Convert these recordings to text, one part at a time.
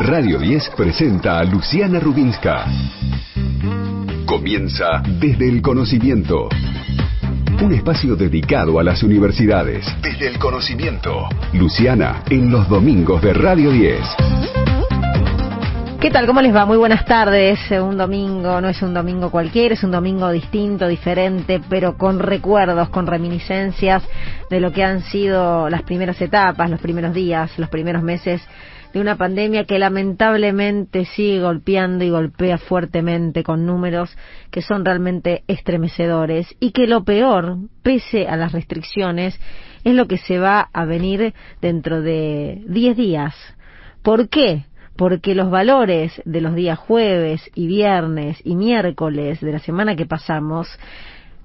Radio 10 presenta a Luciana Rubinska. Comienza desde el conocimiento. Un espacio dedicado a las universidades. Desde el conocimiento. Luciana, en los domingos de Radio 10. ¿Qué tal? ¿Cómo les va? Muy buenas tardes. Un domingo no es un domingo cualquiera, es un domingo distinto, diferente, pero con recuerdos, con reminiscencias de lo que han sido las primeras etapas, los primeros días, los primeros meses de una pandemia que lamentablemente sigue golpeando y golpea fuertemente con números que son realmente estremecedores y que lo peor, pese a las restricciones, es lo que se va a venir dentro de 10 días. ¿Por qué? Porque los valores de los días jueves y viernes y miércoles de la semana que pasamos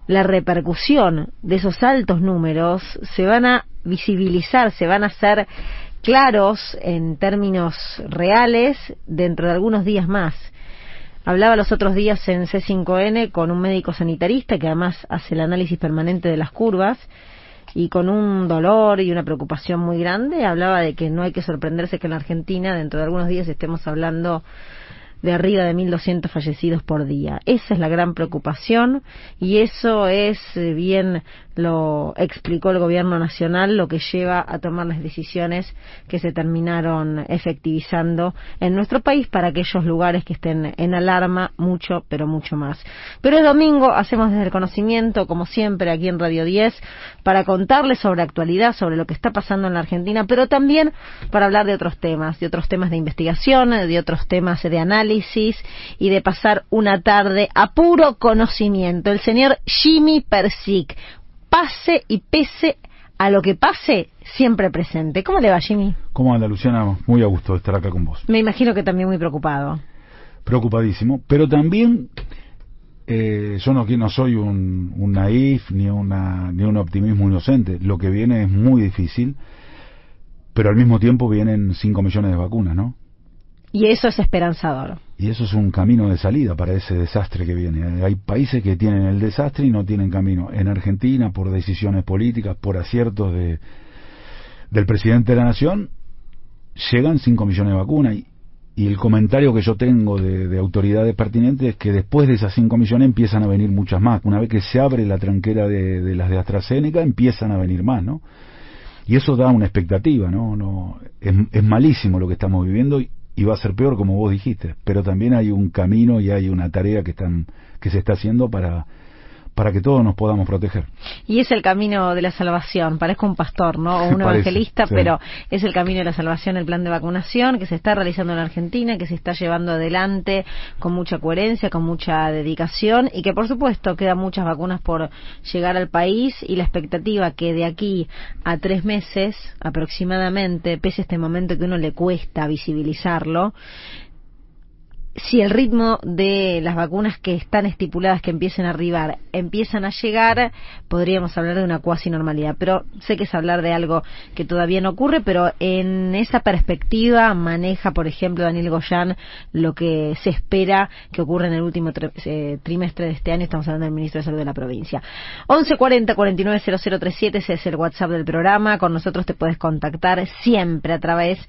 la repercusión de esos altos números se van a visibilizar, se van a hacer claros en términos reales dentro de algunos días más. Hablaba los otros días en C5N con un médico sanitarista que además hace el análisis permanente de las curvas y con un dolor y una preocupación muy grande hablaba de que no hay que sorprenderse que en Argentina dentro de algunos días estemos hablando de arriba de 1.200 fallecidos por día. Esa es la gran preocupación y eso es eh, bien lo explicó el gobierno nacional, lo que lleva a tomar las decisiones que se terminaron efectivizando en nuestro país para aquellos lugares que estén en alarma mucho, pero mucho más. Pero el domingo hacemos desde el conocimiento, como siempre, aquí en Radio 10, para contarles sobre actualidad, sobre lo que está pasando en la Argentina, pero también para hablar de otros temas, de otros temas de investigación, de otros temas de análisis y de pasar una tarde a puro conocimiento. El señor Jimmy Persic, pase y pese a lo que pase, siempre presente. ¿Cómo le va, Jimmy? ¿Cómo anda, Luciana? Muy a gusto de estar acá con vos. Me imagino que también muy preocupado. Preocupadísimo, pero también eh, yo no, no soy un, un naif ni, una, ni un optimismo inocente. Lo que viene es muy difícil, pero al mismo tiempo vienen 5 millones de vacunas, ¿no? Y eso es esperanzador. Y eso es un camino de salida para ese desastre que viene. Hay países que tienen el desastre y no tienen camino. En Argentina, por decisiones políticas, por aciertos de, del presidente de la Nación, llegan 5 millones de vacunas. Y, el comentario que yo tengo de, de, autoridades pertinentes es que después de esas 5 millones empiezan a venir muchas más. Una vez que se abre la tranquera de, de las de AstraZeneca, empiezan a venir más, ¿no? Y eso da una expectativa, ¿no? no es, es malísimo lo que estamos viviendo y, y va a ser peor como vos dijiste, pero también hay un camino y hay una tarea que están que se está haciendo para para que todos nos podamos proteger. Y es el camino de la salvación, parezco un pastor, ¿no? O un evangelista, sí. pero es el camino de la salvación, el plan de vacunación que se está realizando en Argentina, que se está llevando adelante con mucha coherencia, con mucha dedicación y que por supuesto quedan muchas vacunas por llegar al país y la expectativa que de aquí a tres meses aproximadamente, pese a este momento que uno le cuesta visibilizarlo, si el ritmo de las vacunas que están estipuladas que empiecen a arribar empiezan a llegar, podríamos hablar de una cuasi normalidad. Pero sé que es hablar de algo que todavía no ocurre, pero en esa perspectiva maneja, por ejemplo, Daniel Goyán lo que se espera que ocurra en el último eh, trimestre de este año. Estamos hablando del ministro de Salud de la provincia. 1140 490037 ese es el WhatsApp del programa. Con nosotros te puedes contactar siempre a través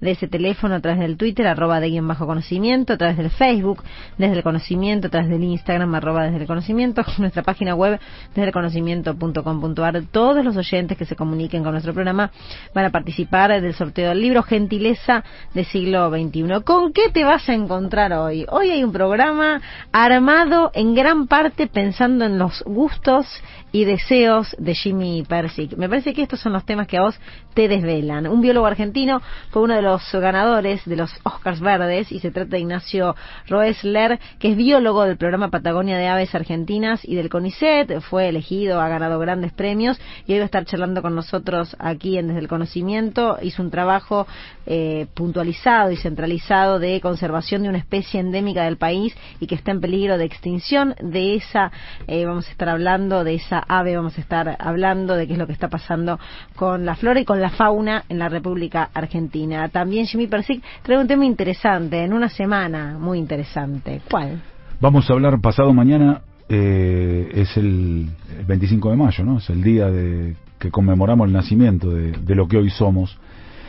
de ese teléfono a través del Twitter, arroba de guion bajo conocimiento, a través del Facebook, desde el conocimiento, a través del Instagram, arroba desde el conocimiento, nuestra página web, desde el conocimiento.com.ar. Todos los oyentes que se comuniquen con nuestro programa van a participar del sorteo del libro Gentileza de siglo XXI. ¿Con qué te vas a encontrar hoy? Hoy hay un programa armado en gran parte pensando en los gustos y deseos de Jimmy Persic. Me parece que estos son los temas que a vos te desvelan. Un biólogo argentino fue uno de los ganadores de los Oscars Verdes y se trata de Ignacio Roesler, que es biólogo del programa Patagonia de Aves Argentinas y del CONICET. Fue elegido, ha ganado grandes premios y hoy va a estar charlando con nosotros aquí en Desde el Conocimiento. Hizo un trabajo eh, puntualizado y centralizado de conservación de una especie endémica del país y que está en peligro de extinción. De esa eh, vamos a estar hablando, de esa ave vamos a estar hablando, de qué es lo que está pasando con la flora y con la fauna en la República Argentina. También Jimmy Persic trae un tema interesante, en una semana muy interesante. ¿Cuál? Vamos a hablar pasado mañana, eh, es el, el 25 de mayo, ¿no? Es el día de que conmemoramos el nacimiento de, lo que hoy somos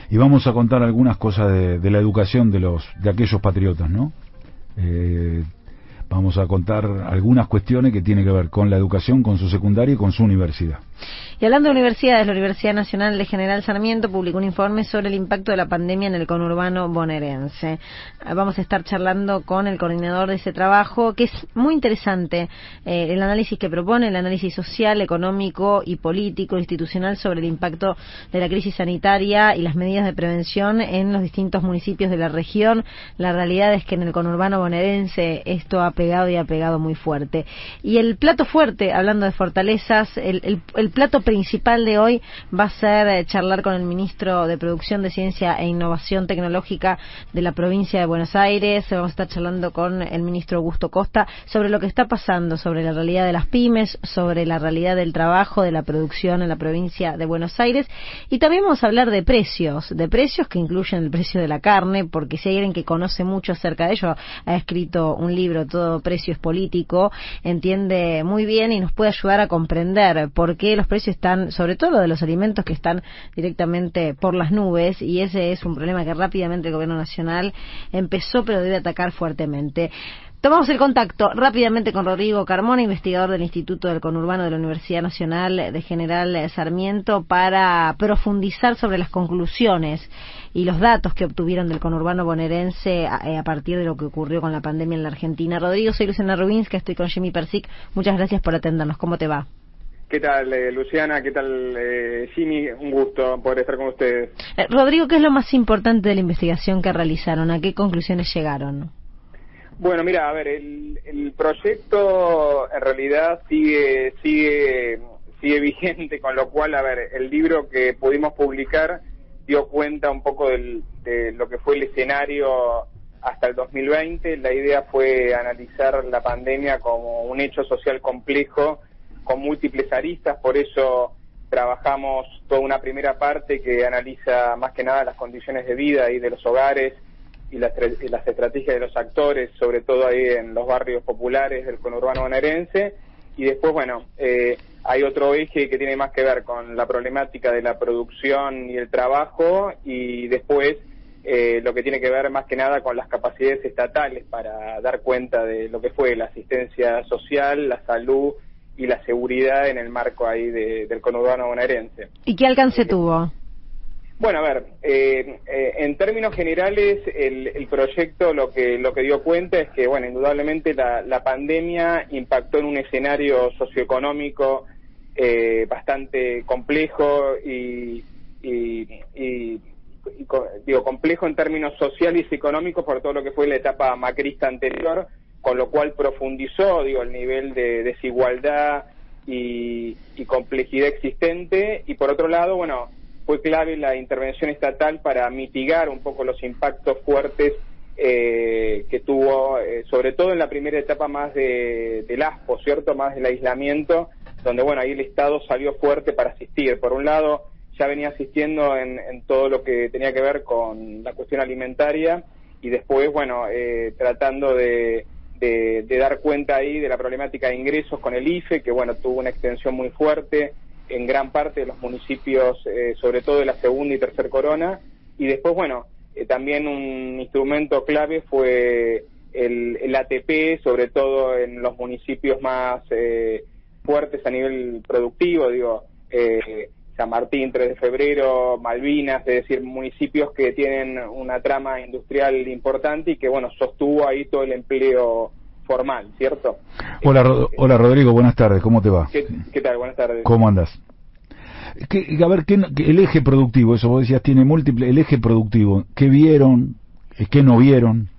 y vamos a contar algunas cosas de, la educación de los de aquellos patriotas, ¿no? Eh, vamos a contar algunas cuestiones que tienen que ver con la educación, con su secundaria y con su universidad. Y hablando de universidades, la Universidad Nacional de General Sarmiento publicó un informe sobre el impacto de la pandemia en el conurbano bonaerense. Ah, vamos a estar charlando con el coordinador de ese trabajo, que es muy interesante eh, el análisis que propone, el análisis social, económico y político, institucional sobre el impacto de la crisis sanitaria y las medidas de prevención en los distintos municipios de la región. La realidad es que en el conurbano bonaerense esto ha pegado y ha pegado muy fuerte. Y el plato fuerte, hablando de fortalezas, el, el plato principal de hoy va a ser eh, charlar con el ministro de Producción de Ciencia e Innovación Tecnológica de la provincia de Buenos Aires. Vamos a estar charlando con el ministro Augusto Costa sobre lo que está pasando, sobre la realidad de las pymes, sobre la realidad del trabajo, de la producción en la provincia de Buenos Aires. Y también vamos a hablar de precios, de precios que incluyen el precio de la carne, porque si hay alguien que conoce mucho acerca de ello, ha escrito un libro, Todo Precio es Político, entiende muy bien y nos puede ayudar a comprender por qué los precios están, sobre todo de los alimentos que están directamente por las nubes, y ese es un problema que rápidamente el Gobierno Nacional empezó, pero debe atacar fuertemente. Tomamos el contacto rápidamente con Rodrigo Carmona, investigador del Instituto del Conurbano de la Universidad Nacional de General Sarmiento, para profundizar sobre las conclusiones y los datos que obtuvieron del conurbano bonaerense a, eh, partir de lo que ocurrió con la pandemia en la Argentina. Rodrigo, soy Luciana Rubinska, estoy con Jimmy Persic. Muchas gracias por atendernos. ¿Cómo te va? ¿Qué tal, eh, Luciana? ¿Qué tal, eh, Jimmy? Un gusto poder estar con ustedes. Eh, Rodrigo, ¿qué es lo más importante de la investigación que realizaron? ¿A qué conclusiones llegaron? Bueno, mira, a ver, el, proyecto en realidad sigue, sigue, sigue vigente, con lo cual, a ver, el libro que pudimos publicar dio cuenta un poco del, de lo que fue el escenario hasta el 2020. La idea fue analizar la pandemia como un hecho social complejo con múltiples aristas, por eso trabajamos toda una primera parte que analiza más que nada las condiciones de vida y de los hogares y las, estrategias de los actores, sobre todo ahí en los barrios populares del conurbano bonaerense. Y después, bueno, eh, hay otro eje que tiene más que ver con la problemática de la producción y el trabajo y después eh, lo que tiene que ver más que nada con las capacidades estatales para dar cuenta de lo que fue la asistencia social, la salud y la seguridad en el marco ahí del conurbano bonaerense. ¿Y qué alcance tuvo? Bueno, a ver, eh, eh, en términos generales, el, proyecto lo que lo que dio cuenta es que, bueno, indudablemente la, pandemia impactó en un escenario socioeconómico eh, bastante complejo y, digo complejo en términos sociales y económicos por todo lo que fue la etapa macrista anterior, con lo cual profundizó, digo, el nivel de desigualdad y, complejidad existente, y por otro lado, bueno, fue clave la intervención estatal para mitigar un poco los impactos fuertes eh, que tuvo, eh, sobre todo en la primera etapa más de, del ASPO, ¿cierto? Más del aislamiento, donde, bueno, ahí el Estado salió fuerte para asistir. Por un lado, ya venía asistiendo en, en todo lo que tenía que ver con la cuestión alimentaria, y después, bueno, eh, tratando de de, dar cuenta ahí de la problemática de ingresos con el IFE, que bueno, tuvo una extensión muy fuerte en gran parte de los municipios, eh, sobre todo de la segunda y tercer corona, y después, bueno, eh, también un instrumento clave fue el, el, ATP, sobre todo en los municipios más eh, fuertes a nivel productivo, digo, San Martín, 3 de febrero, Malvinas, es decir, municipios que tienen una trama industrial importante y que, bueno, sostuvo ahí todo el empleo formal, ¿cierto? Hola, hola Rodrigo, buenas tardes, ¿cómo te va? ¿Qué, tal? Buenas tardes. ¿Cómo andas? a ver, ¿qué, el eje productivo, eso vos decías, tiene múltiple, el eje productivo, ¿qué vieron? ¿Qué no vieron?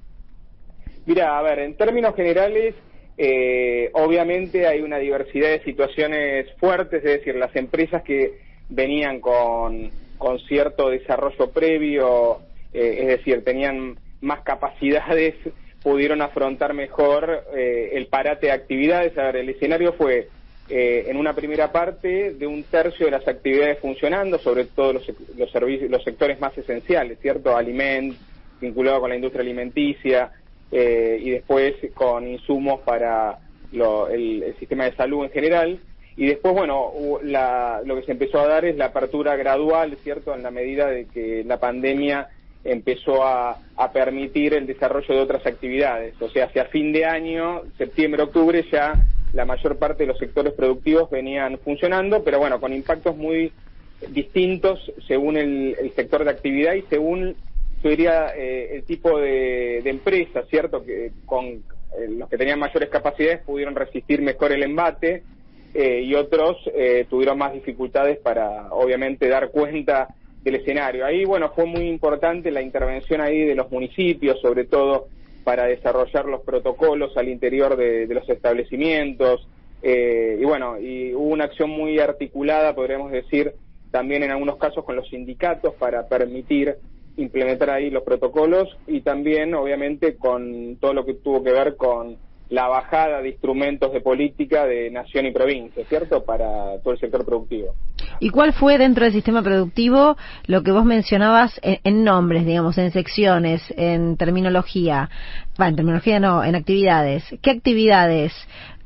Mira, a ver, en términos generales, eh, obviamente hay una diversidad de situaciones fuertes, es decir, las empresas que venían con, con cierto desarrollo previo, eh, es decir, tenían más capacidades, pudieron afrontar mejor eh, el parate de actividades. A ver, el escenario fue eh, en una primera parte de un tercio de las actividades funcionando, sobre todo los, los, servicios, los sectores más esenciales, ¿cierto? Alimentos, vinculado con la industria alimenticia, y después con insumos para el sistema de salud en general y después, bueno, lo que se empezó a dar es la apertura gradual, ¿cierto?, en la medida de que la pandemia empezó a, permitir el desarrollo de otras actividades. O sea, hacia fin de año, septiembre, octubre, ya la mayor parte de los sectores productivos venían funcionando, pero bueno, con impactos muy distintos según el, sector de actividad y según, yo diría, eh, el tipo de, de empresa, ¿cierto? Que con eh, los que tenían mayores capacidades pudieron resistir mejor el embate eh, y otros tuvieron más dificultades para, obviamente, dar cuenta del escenario. Ahí, bueno, fue muy importante la intervención ahí de los municipios, sobre todo para desarrollar los protocolos al interior de, los establecimientos. Eh, y bueno, y hubo una acción muy articulada, podríamos decir, también en algunos casos con los sindicatos para permitir implementar ahí los protocolos y también, obviamente, con todo lo que tuvo que ver con la bajada de instrumentos de política de nación y provincia, ¿cierto? Para todo el sector productivo. ¿Y cuál fue dentro del sistema productivo lo que vos mencionabas en, nombres, digamos, en secciones, en terminología? Bueno, en terminología no, en actividades. ¿Qué actividades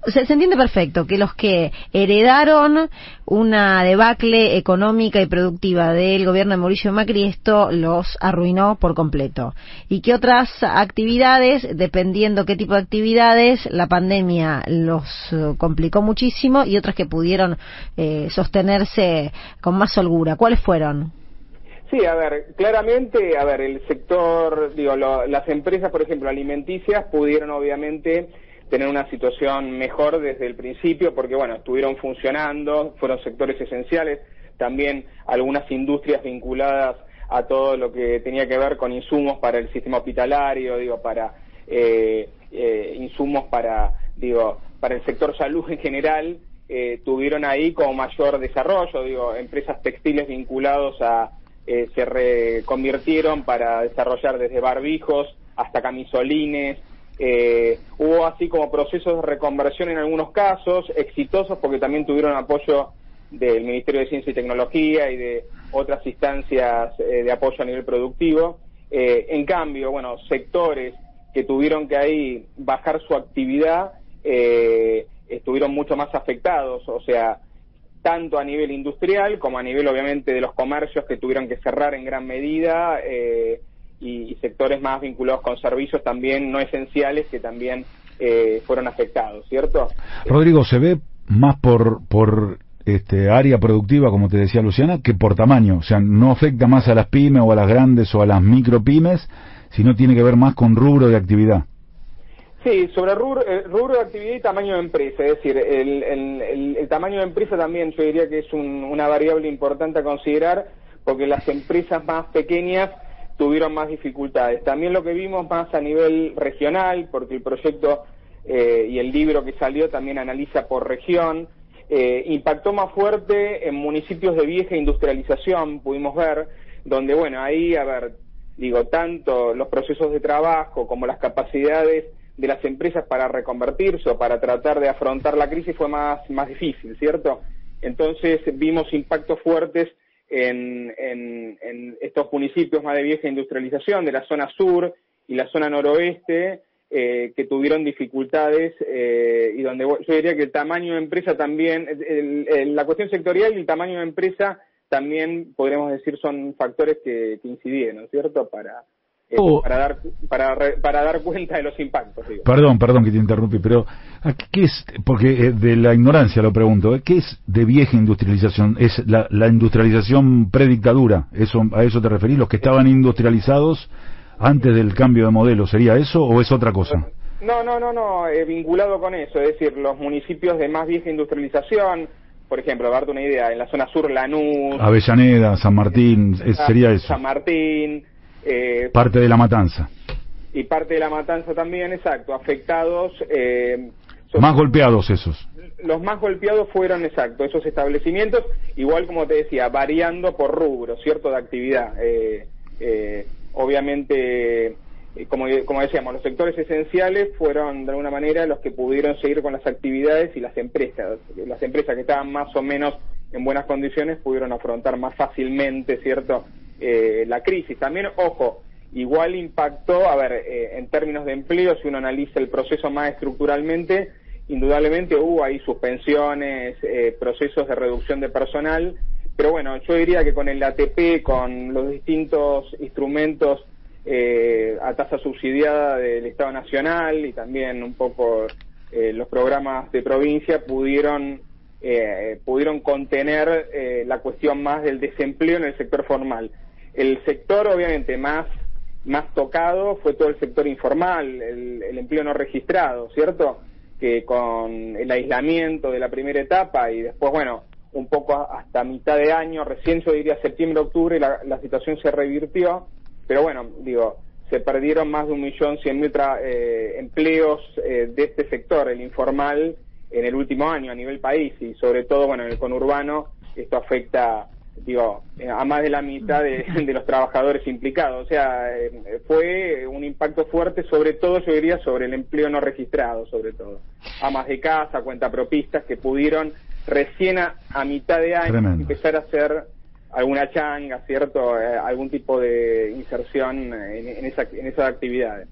se, entiende perfecto que los que heredaron una debacle económica y productiva del gobierno de Mauricio Macri, esto los arruinó por completo. Y que otras actividades, dependiendo qué tipo de actividades, la pandemia los complicó muchísimo y otras que pudieron eh, sostenerse con más holgura. ¿Cuáles fueron? Sí, a ver, claramente, a ver, el sector, digo, las empresas, por ejemplo, alimenticias, pudieron obviamente tener una situación mejor desde el principio, porque bueno, estuvieron funcionando, fueron sectores esenciales, también algunas industrias vinculadas a todo lo que tenía que ver con insumos para el sistema hospitalario, digo, para eh, eh, insumos para, digo, para el sector salud en general, eh, tuvieron ahí como mayor desarrollo, digo, empresas textiles vinculados a, se reconvirtieron para desarrollar desde barbijos hasta camisolines, eh, hubo así como procesos de reconversión en algunos casos, exitosos porque también tuvieron apoyo del Ministerio de Ciencia y Tecnología y de otras instancias eh, de apoyo a nivel productivo. Eh, en cambio, bueno, sectores que tuvieron que ahí bajar su actividad estuvieron mucho más afectados, o sea, tanto a nivel industrial como a nivel obviamente de los comercios que tuvieron que cerrar en gran medida. Eh, y, sectores más vinculados con servicios también no esenciales que también eh, fueron afectados, ¿cierto? Rodrigo, se ve más por, por este, área productiva, como te decía Luciana, que por tamaño. O sea, no afecta más a las pymes o a las grandes o a las micropymes, sino tiene que ver más con rubro de actividad. Sí, sobre rubro, eh, rubro de actividad y tamaño de empresa. Es decir, el, el, el, tamaño de empresa también yo diría que es una variable importante a considerar porque las empresas más pequeñas tuvieron más dificultades. También lo que vimos más a nivel regional, porque el proyecto eh, y el libro que salió también analiza por región, eh, impactó más fuerte en municipios de vieja industrialización, pudimos ver, donde, bueno, ahí, a ver, digo, tanto los procesos de trabajo como las capacidades de las empresas para reconvertirse o para tratar de afrontar la crisis fue más, más difícil, ¿cierto? Entonces vimos impactos fuertes en, estos municipios más de vieja industrialización, de la zona sur y la zona noroeste, eh, que tuvieron dificultades eh, y donde yo diría que el tamaño de empresa también, la cuestión sectorial y el tamaño de empresa también podríamos decir son factores que, que incidieron, ¿cierto? Para, Oh. para dar para, para dar cuenta de los impactos. Perdón, perdón que te interrumpí, pero ¿qué es? Porque eh, de la ignorancia lo pregunto, ¿eh? ¿qué es de vieja industrialización? ¿Es la, la industrialización predictadura? ¿Eso, ¿A eso te referís? ¿Los que estaban industrializados antes del cambio de modelo? ¿Sería eso o es otra cosa? No, no, no, no, eh, vinculado con eso, es decir, los municipios de más vieja industrialización, por ejemplo, darte una idea, en la zona sur Lanús, Avellaneda, San Martín, sería eso. San Martín, eh, parte de la matanza. Y parte de la matanza también, exacto, afectados. Eh, más golpeados esos. Los más golpeados fueron, exacto, esos establecimientos, igual como te decía, variando por rubro, ¿cierto?, de actividad. Eh, eh, obviamente, como, como decíamos, los sectores esenciales fueron de alguna manera los que pudieron seguir con las actividades y las empresas. Las empresas que estaban más o menos en buenas condiciones pudieron afrontar más fácilmente, ¿cierto?, eh, la crisis. También, ojo, igual impactó, a ver, eh, en términos de empleo, si uno analiza el proceso más estructuralmente, indudablemente hubo ahí suspensiones, eh, procesos de reducción de personal, pero bueno, yo diría que con el ATP, con los distintos instrumentos eh, a tasa subsidiada del Estado Nacional y también un poco eh, los programas de provincia pudieron eh, pudieron contener eh, la cuestión más del desempleo en el sector formal. El sector obviamente más más tocado fue todo el sector informal, el, el empleo no registrado, ¿cierto? Que con el aislamiento de la primera etapa y después, bueno, un poco hasta mitad de año, recién yo diría septiembre, octubre, la, la situación se revirtió, pero bueno, digo, se perdieron más de un millón cien mil eh, empleos eh, de este sector, el informal, en el último año a nivel país y sobre todo, bueno, en el conurbano esto afecta, digo, a más de la mitad de, los trabajadores implicados. O sea, eh, fue un impacto fuerte, sobre todo, yo diría, sobre el empleo no registrado, sobre todo. Amas de casa, cuentapropistas que pudieron recién a, mitad de año empezar a hacer alguna changa, ¿cierto? Eh, algún tipo de inserción en, esa, en esas actividades.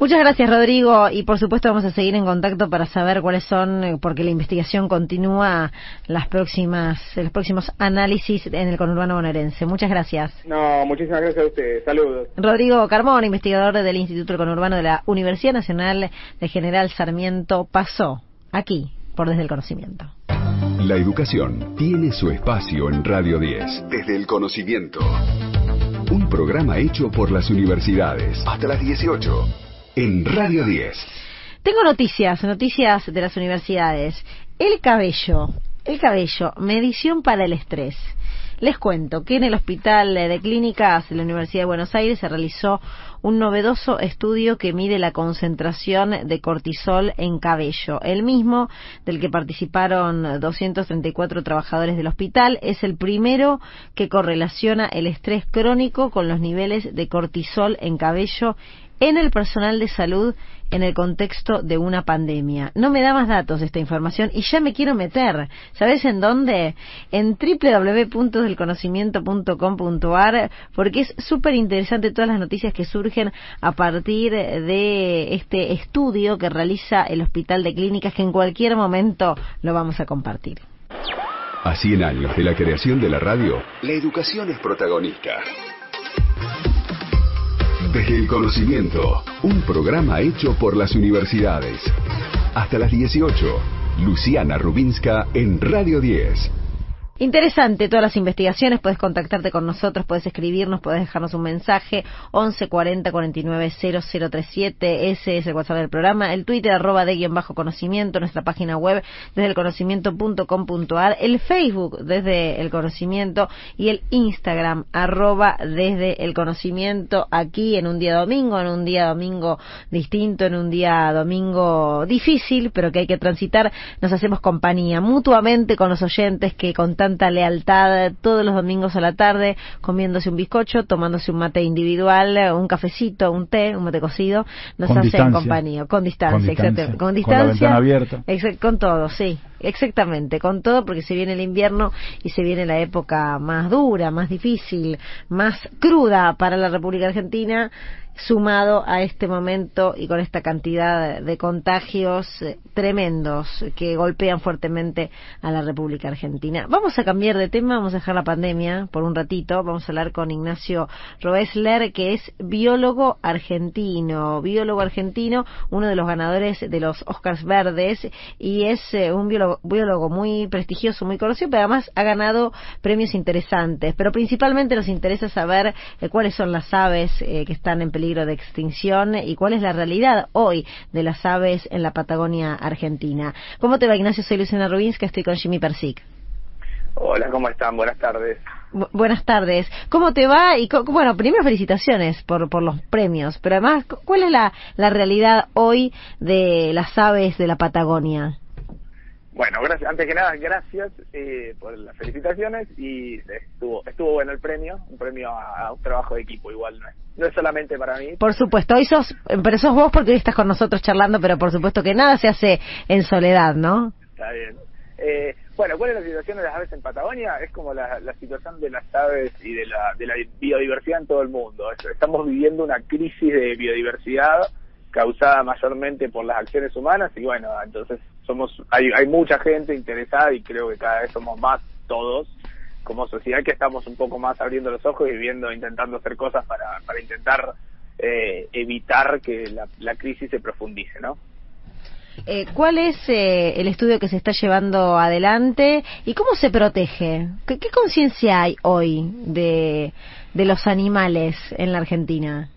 Muchas gracias, Rodrigo. Y por supuesto vamos a seguir en contacto para saber cuáles son, eh, porque la investigación continúa, las próximas, los próximos análisis en el conurbano bonaerense. Muchas gracias. No, muchísimas gracias a ustedes. Saludos. Rodrigo Carmón, investigador del Instituto del Conurbano de la Universidad Nacional de General Sarmiento, pasó aquí por Desde el Conocimiento. La educación tiene su espacio en Radio 10. Desde el Conocimiento. Un programa hecho por las universidades. Hasta las 18 en Radio 10. Tengo noticias, noticias de las universidades. El cabello, el cabello, medición para el estrés. Les cuento que en el Hospital de Clínicas de la Universidad de Buenos Aires se realizó un novedoso estudio que mide la concentración de cortisol en cabello. El mismo del que participaron 234 trabajadores del hospital es el primero que correlaciona el estrés crónico con los niveles de cortisol en cabello en el personal de salud en el contexto de una pandemia. No me da más datos esta información y ya me quiero meter. ¿Sabes en dónde? En www.delconocimiento.com.ar porque es súper interesante todas las noticias que surgen a partir de este estudio que realiza el Hospital de Clínicas que en cualquier momento lo vamos a compartir. A 100 años de la creación de la radio, la educación es protagonista. Desde el conocimiento, un programa hecho por las universidades. Hasta las 18, Luciana Rubinska en Radio 10. Interesante todas las investigaciones, puedes contactarte con nosotros, puedes escribirnos, puedes dejarnos un mensaje, 11 40 49 0037, ese es el WhatsApp del programa, el Twitter arroba de guion bajo conocimiento, nuestra página web desde el conocimiento.com.ar, el Facebook desde el conocimiento y el Instagram arroba desde el conocimiento aquí en un día domingo, en un día domingo distinto, en un día domingo difícil, pero que hay que transitar, nos hacemos compañía mutuamente con los oyentes que contan lealtad todos los domingos a la tarde, comiéndose un bizcocho, tomándose un mate individual, un cafecito, un té, un mate cocido, nos hacen compañía, con distancia, con Con distancia. abierta. con todo, sí. Exactamente, con todo porque se viene el invierno y se viene la época más dura, más difícil, más cruda para la República Argentina sumado a este momento y con esta cantidad de contagios eh, tremendos que golpean fuertemente a la República Argentina. Vamos a cambiar de tema, vamos a dejar la pandemia por un ratito, vamos a hablar con Ignacio Roesler, que es biólogo argentino, biólogo argentino, uno de los ganadores de los Oscars Verdes y es eh, un biólogo, muy prestigioso, muy conocido, pero además ha ganado premios interesantes, pero principalmente nos interesa saber eh, cuáles son las aves que están en peligro de extinción y cuál es la realidad hoy de las aves en la Patagonia Argentina. ¿Cómo te va, Ignacio? Soy Luciana que estoy con Jimmy Persic. Hola, ¿cómo están? Buenas tardes. buenas tardes. ¿Cómo te va? Y bueno, primero felicitaciones por, por los premios, pero además, ¿cuál es la, la realidad hoy de las aves de la Patagonia? Bueno, gracias, antes que nada, gracias eh, por las felicitaciones y estuvo estuvo bueno el premio, un premio a, un trabajo de equipo igual, no es, no es solamente para mí. Por supuesto, hoy sos, pero sos vos porque hoy estás con nosotros charlando, pero por supuesto que nada se hace en soledad, ¿no? Está bien. Eh, bueno, ¿cuál es la situación de las aves en Patagonia? Es como la, la situación de las aves y de la, de la biodiversidad en todo el mundo. Estamos viviendo una crisis de biodiversidad causada mayormente por las acciones humanas y bueno, entonces somos hay, hay mucha gente interesada y creo que cada vez somos más todos como sociedad que estamos un poco más abriendo los ojos y viendo, intentando hacer cosas para, para intentar eh, evitar que la, la crisis se profundice, ¿no? Eh, ¿Cuál es eh, el estudio que se está llevando adelante y cómo se protege? ¿Qué, conciencia hay hoy de, de los animales en la Argentina?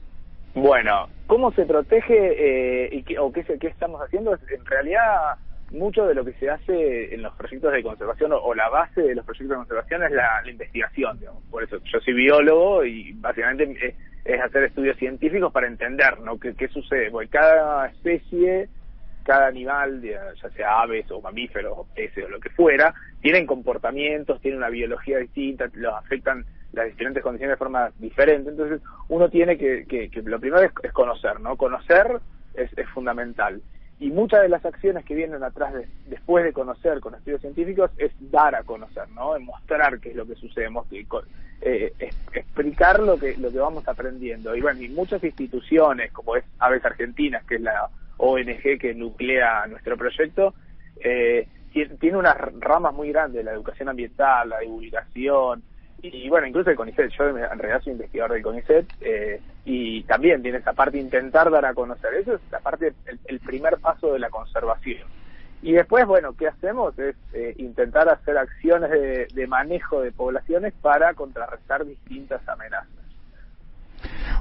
Bueno, ¿cómo se protege eh, y qué, o qué, qué estamos haciendo? En realidad, mucho de lo que se hace en los proyectos de conservación o, la base de los proyectos de conservación es la, investigación. Digamos. Por eso yo soy biólogo y básicamente es, hacer estudios científicos para entender ¿no? qué, sucede. Porque cada especie cada animal, ya sea aves o mamíferos o peces o lo que fuera, tienen comportamientos, tienen una biología distinta, los afectan las diferentes condiciones de forma diferente. Entonces, uno tiene que, que, lo primero es, conocer, ¿no? Conocer es, es, fundamental. Y muchas de las acciones que vienen atrás de, después de conocer con estudios científicos es dar a conocer, ¿no? mostrar qué es lo que sucede, eh, explicar lo que, lo que vamos aprendiendo. Y bueno, y muchas instituciones, como es Aves Argentinas, que es la ONG que nuclea nuestro proyecto, eh, tiene unas ramas muy grandes, la educación ambiental, la divulgación, y, bueno, incluso el CONICET, yo en realidad soy investigador del CONICET, eh, y también tiene esa parte de intentar dar a conocer, eso es la parte, el, primer paso de la conservación. Y después, bueno, ¿qué hacemos? Es eh, intentar hacer acciones de, de manejo de poblaciones para contrarrestar distintas amenazas.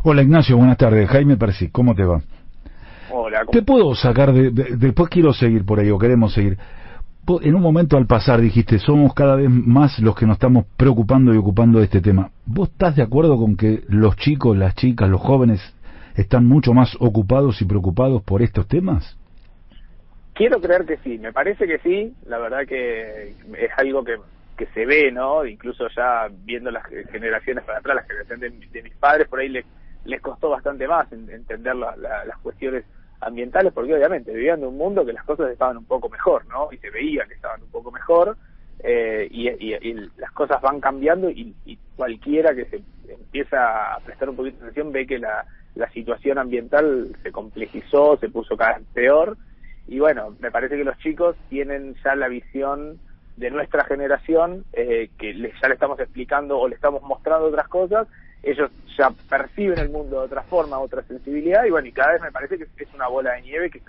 Hola Ignacio, buenas tardes. Jaime Percy, ¿cómo te va? Hola. Te puedo sacar de, después quiero seguir por ahí o queremos seguir. En un momento al pasar dijiste, somos cada vez más los que nos estamos preocupando y ocupando de este tema. ¿Vos estás de acuerdo con que los chicos, las chicas, los jóvenes están mucho más ocupados y preocupados por estos temas? Quiero creer que sí, me parece que sí, la verdad que es algo que, que se ve, ¿no? Incluso ya viendo las generaciones para atrás, las generaciones de, mis padres, por ahí les, les costó bastante más entender las cuestiones ambientales porque obviamente vivían en un mundo que las cosas estaban un poco mejor, ¿no? Y se veía que estaban un poco mejor eh, y, las cosas van cambiando y, cualquiera que se empieza a prestar un poquito de atención ve que la, situación ambiental se complejizó, se puso cada vez peor y bueno, me parece que los chicos tienen ya la visión de nuestra generación eh, que ya le estamos explicando o le estamos mostrando otras cosas ellos ya perciben el mundo de otra forma, otra sensibilidad, y bueno, y cada vez me parece que es una bola de nieve que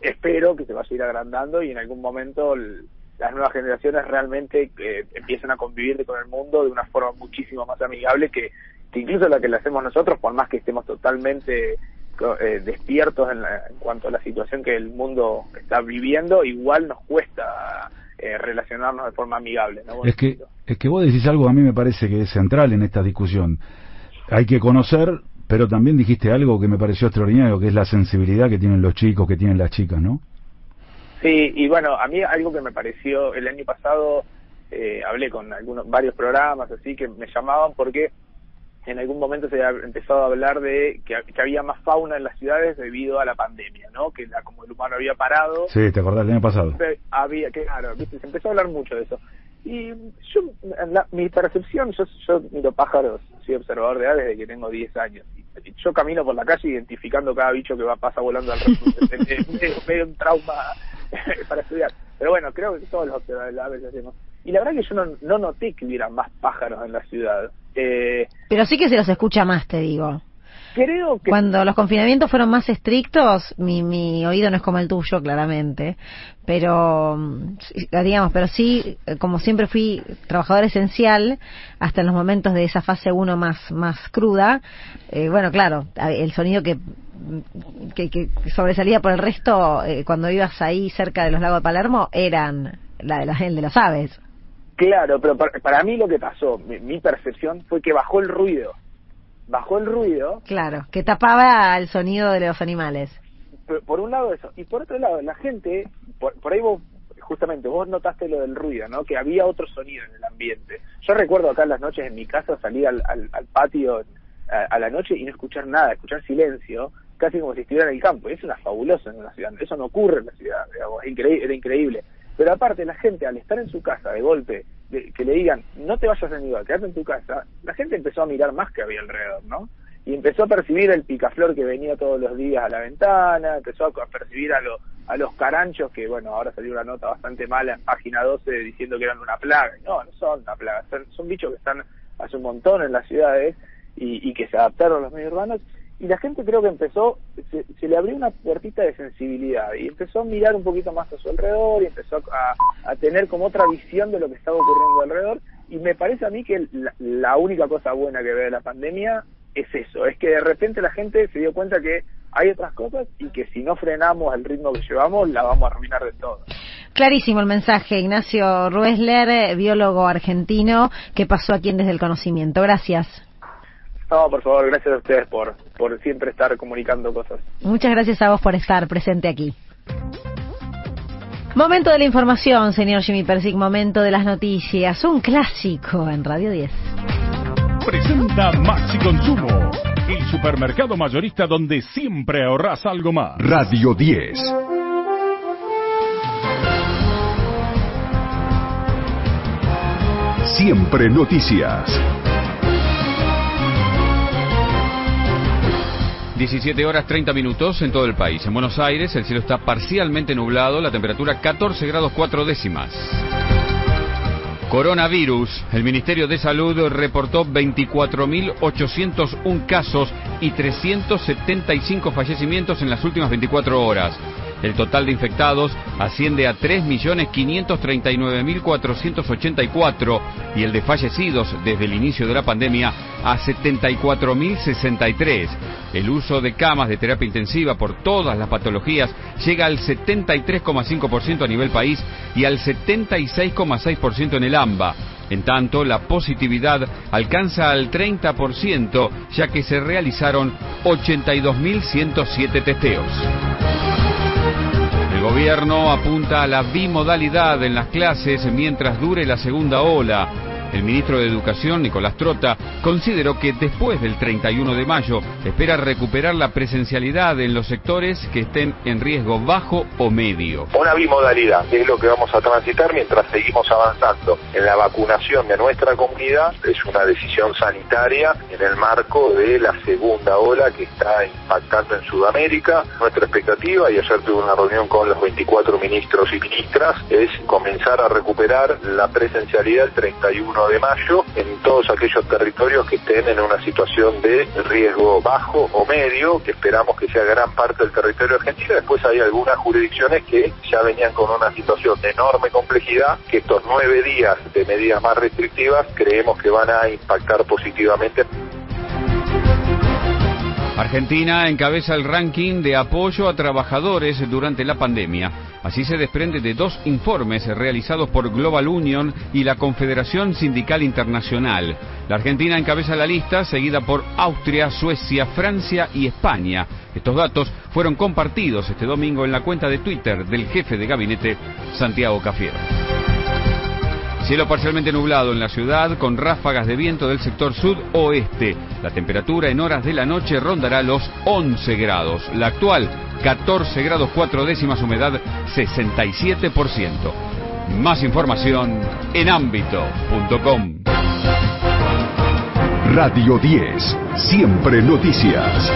espero que se vaya a ir agrandando y en algún momento las nuevas generaciones realmente eh, empiecen a convivir con el mundo de una forma muchísimo más amigable que, incluso la que le hacemos nosotros, por más que estemos totalmente eh, despiertos en, cuanto a la situación que el mundo está viviendo, igual nos cuesta eh, relacionarnos de forma amigable. es, que, es que vos decís algo a mí me parece que es central en esta discusión hay que conocer, pero también dijiste algo que me pareció extraordinario, que es la sensibilidad que tienen los chicos, que tienen las chicas, ¿no? Sí, y bueno, a mí algo que me pareció el año pasado, eh, hablé con algunos varios programas así que me llamaban porque en algún momento se había empezado a hablar de que, había más fauna en las ciudades debido a la pandemia, ¿no? Que la, como el humano había parado. Sí, te acordás del año pasado. Había, claro, ¿viste? se empezó a hablar mucho de eso. Y yo, mi percepción, yo, yo miro pájaros, soy observador de aves desde que tengo 10 años. Yo camino por la calle identificando cada bicho que va pasa volando al es medio un trauma para estudiar. Pero bueno, creo que todos los observadores de aves hacemos. Y la verdad que yo no, no noté que hubiera más pájaros en la ciudad. Eh, Pero sí que se los escucha más, te digo. Creo que... Cuando los confinamientos fueron más estrictos, mi, mi oído no es como el tuyo, claramente, pero, digamos, pero sí, como siempre fui trabajador esencial, hasta en los momentos de esa fase 1 más, más cruda, eh, bueno, claro, el sonido que, que, sobresalía por el resto, eh, cuando ibas ahí cerca de los lagos de Palermo, eran la de, la, el de las aves. Claro, pero para, mí lo que pasó, mi, percepción fue que bajó el ruido. Bajó el ruido. Claro, que tapaba el sonido de los animales. Por, un lado eso. Y por otro lado, la gente, por, ahí vos, justamente, vos notaste lo del ruido, ¿no? Que había otro sonido en el ambiente. Yo recuerdo acá en las noches en mi casa salir al, al, patio a, la noche y no escuchar nada, escuchar silencio, casi como si estuviera en el campo. Y eso es fabuloso en una ciudad. Eso no ocurre en la ciudad, digamos, era increíble. Pero aparte, la gente, al estar en su casa de golpe, que le digan, no te vayas a ningún quédate en tu casa, la gente empezó a mirar más que había alrededor, ¿no? y empezó a percibir el picaflor que venía todos los días a la ventana, empezó a percibir a, a los caranchos, que bueno, ahora salió una nota bastante mala en página 12 diciendo que eran una plaga. No, no son una plaga, son, bichos que están hace un montón en las ciudades y, y que se adaptaron a los medios urbanos y la gente creo que empezó, se, le abrió una puertita de sensibilidad y empezó a mirar un poquito más a su alrededor y empezó a, tener como otra visión de lo que estaba ocurriendo alrededor y me parece a mí que la, única cosa buena que ve de la pandemia es eso, es que de repente la gente se dio cuenta que hay otras cosas y que si no frenamos el ritmo que llevamos la vamos a arruinar de todo. Clarísimo el mensaje, Ignacio Ruesler, biólogo argentino, que pasó aquí en Desde el Conocimiento. Gracias. No, por favor, gracias a ustedes por, por siempre estar comunicando cosas. Muchas gracias a vos por estar presente aquí. Momento de la información, señor Jimmy Persic, momento de las noticias, un clásico en Radio 10. Presenta Maxi Consumo, el supermercado mayorista donde siempre ahorras algo más. Radio 10. Siempre noticias. 17 horas 30 minutos en todo el país. En Buenos Aires el cielo está parcialmente nublado, la temperatura 14 grados 4 décimas. Coronavirus. El Ministerio de Salud reportó 24.801 casos y 375 fallecimientos en las últimas 24 horas. El total de infectados asciende a 3.539.484 y el de fallecidos desde el inicio de la pandemia a 74.063. El uso de camas de terapia intensiva por todas las patologías llega al 73,5% a nivel país y al 76,6% en el AMBA. En tanto, la positividad alcanza al 30%, ya que se realizaron 82.107 testeos. El gobierno apunta a la bimodalidad en las clases mientras dure la segunda ola. El ministro de Educación, Nicolás Trota, consideró que después del 31 de mayo espera recuperar la presencialidad en los sectores que estén en riesgo bajo o medio. Una bimodalidad es lo que vamos a transitar mientras seguimos avanzando en la vacunación de nuestra comunidad. Es una decisión sanitaria en el marco de la segunda ola que está impactando en Sudamérica. Nuestra expectativa, y ayer tuve una reunión con los 24 ministros y ministras, es comenzar a recuperar la presencialidad el 31 de mayo en todos aquellos territorios que estén en una situación de riesgo bajo o medio, que esperamos que sea gran parte del territorio argentino. Después hay algunas jurisdicciones que ya venían con una situación de enorme complejidad, que estos nueve días de medidas más restrictivas creemos que van a impactar positivamente. Argentina encabeza el ranking de apoyo a trabajadores durante la pandemia. Así se desprende de dos informes realizados por Global Union y la Confederación Sindical Internacional. La Argentina encabeza la lista, seguida por Austria, Suecia, Francia y España. Estos datos fueron compartidos este domingo en la cuenta de Twitter del jefe de gabinete, Santiago Cafiero. Cielo parcialmente nublado en la ciudad con ráfagas de viento del sector sud-oeste. La temperatura en horas de la noche rondará los 11 grados. La actual 14 grados 4 décimas, humedad 67%. Más información en ámbito.com. Radio 10, siempre noticias.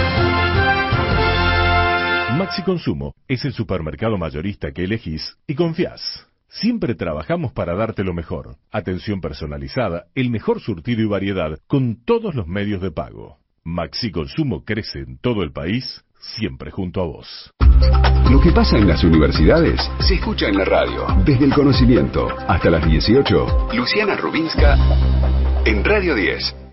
Maxi Consumo es el supermercado mayorista que elegís y confías. Siempre trabajamos para darte lo mejor. Atención personalizada, el mejor surtido y variedad con todos los medios de pago. Maxi Consumo crece en todo el país, siempre junto a vos. Lo que pasa en las universidades se escucha en la radio. Desde el conocimiento hasta las 18. Luciana Rubinska en Radio 10.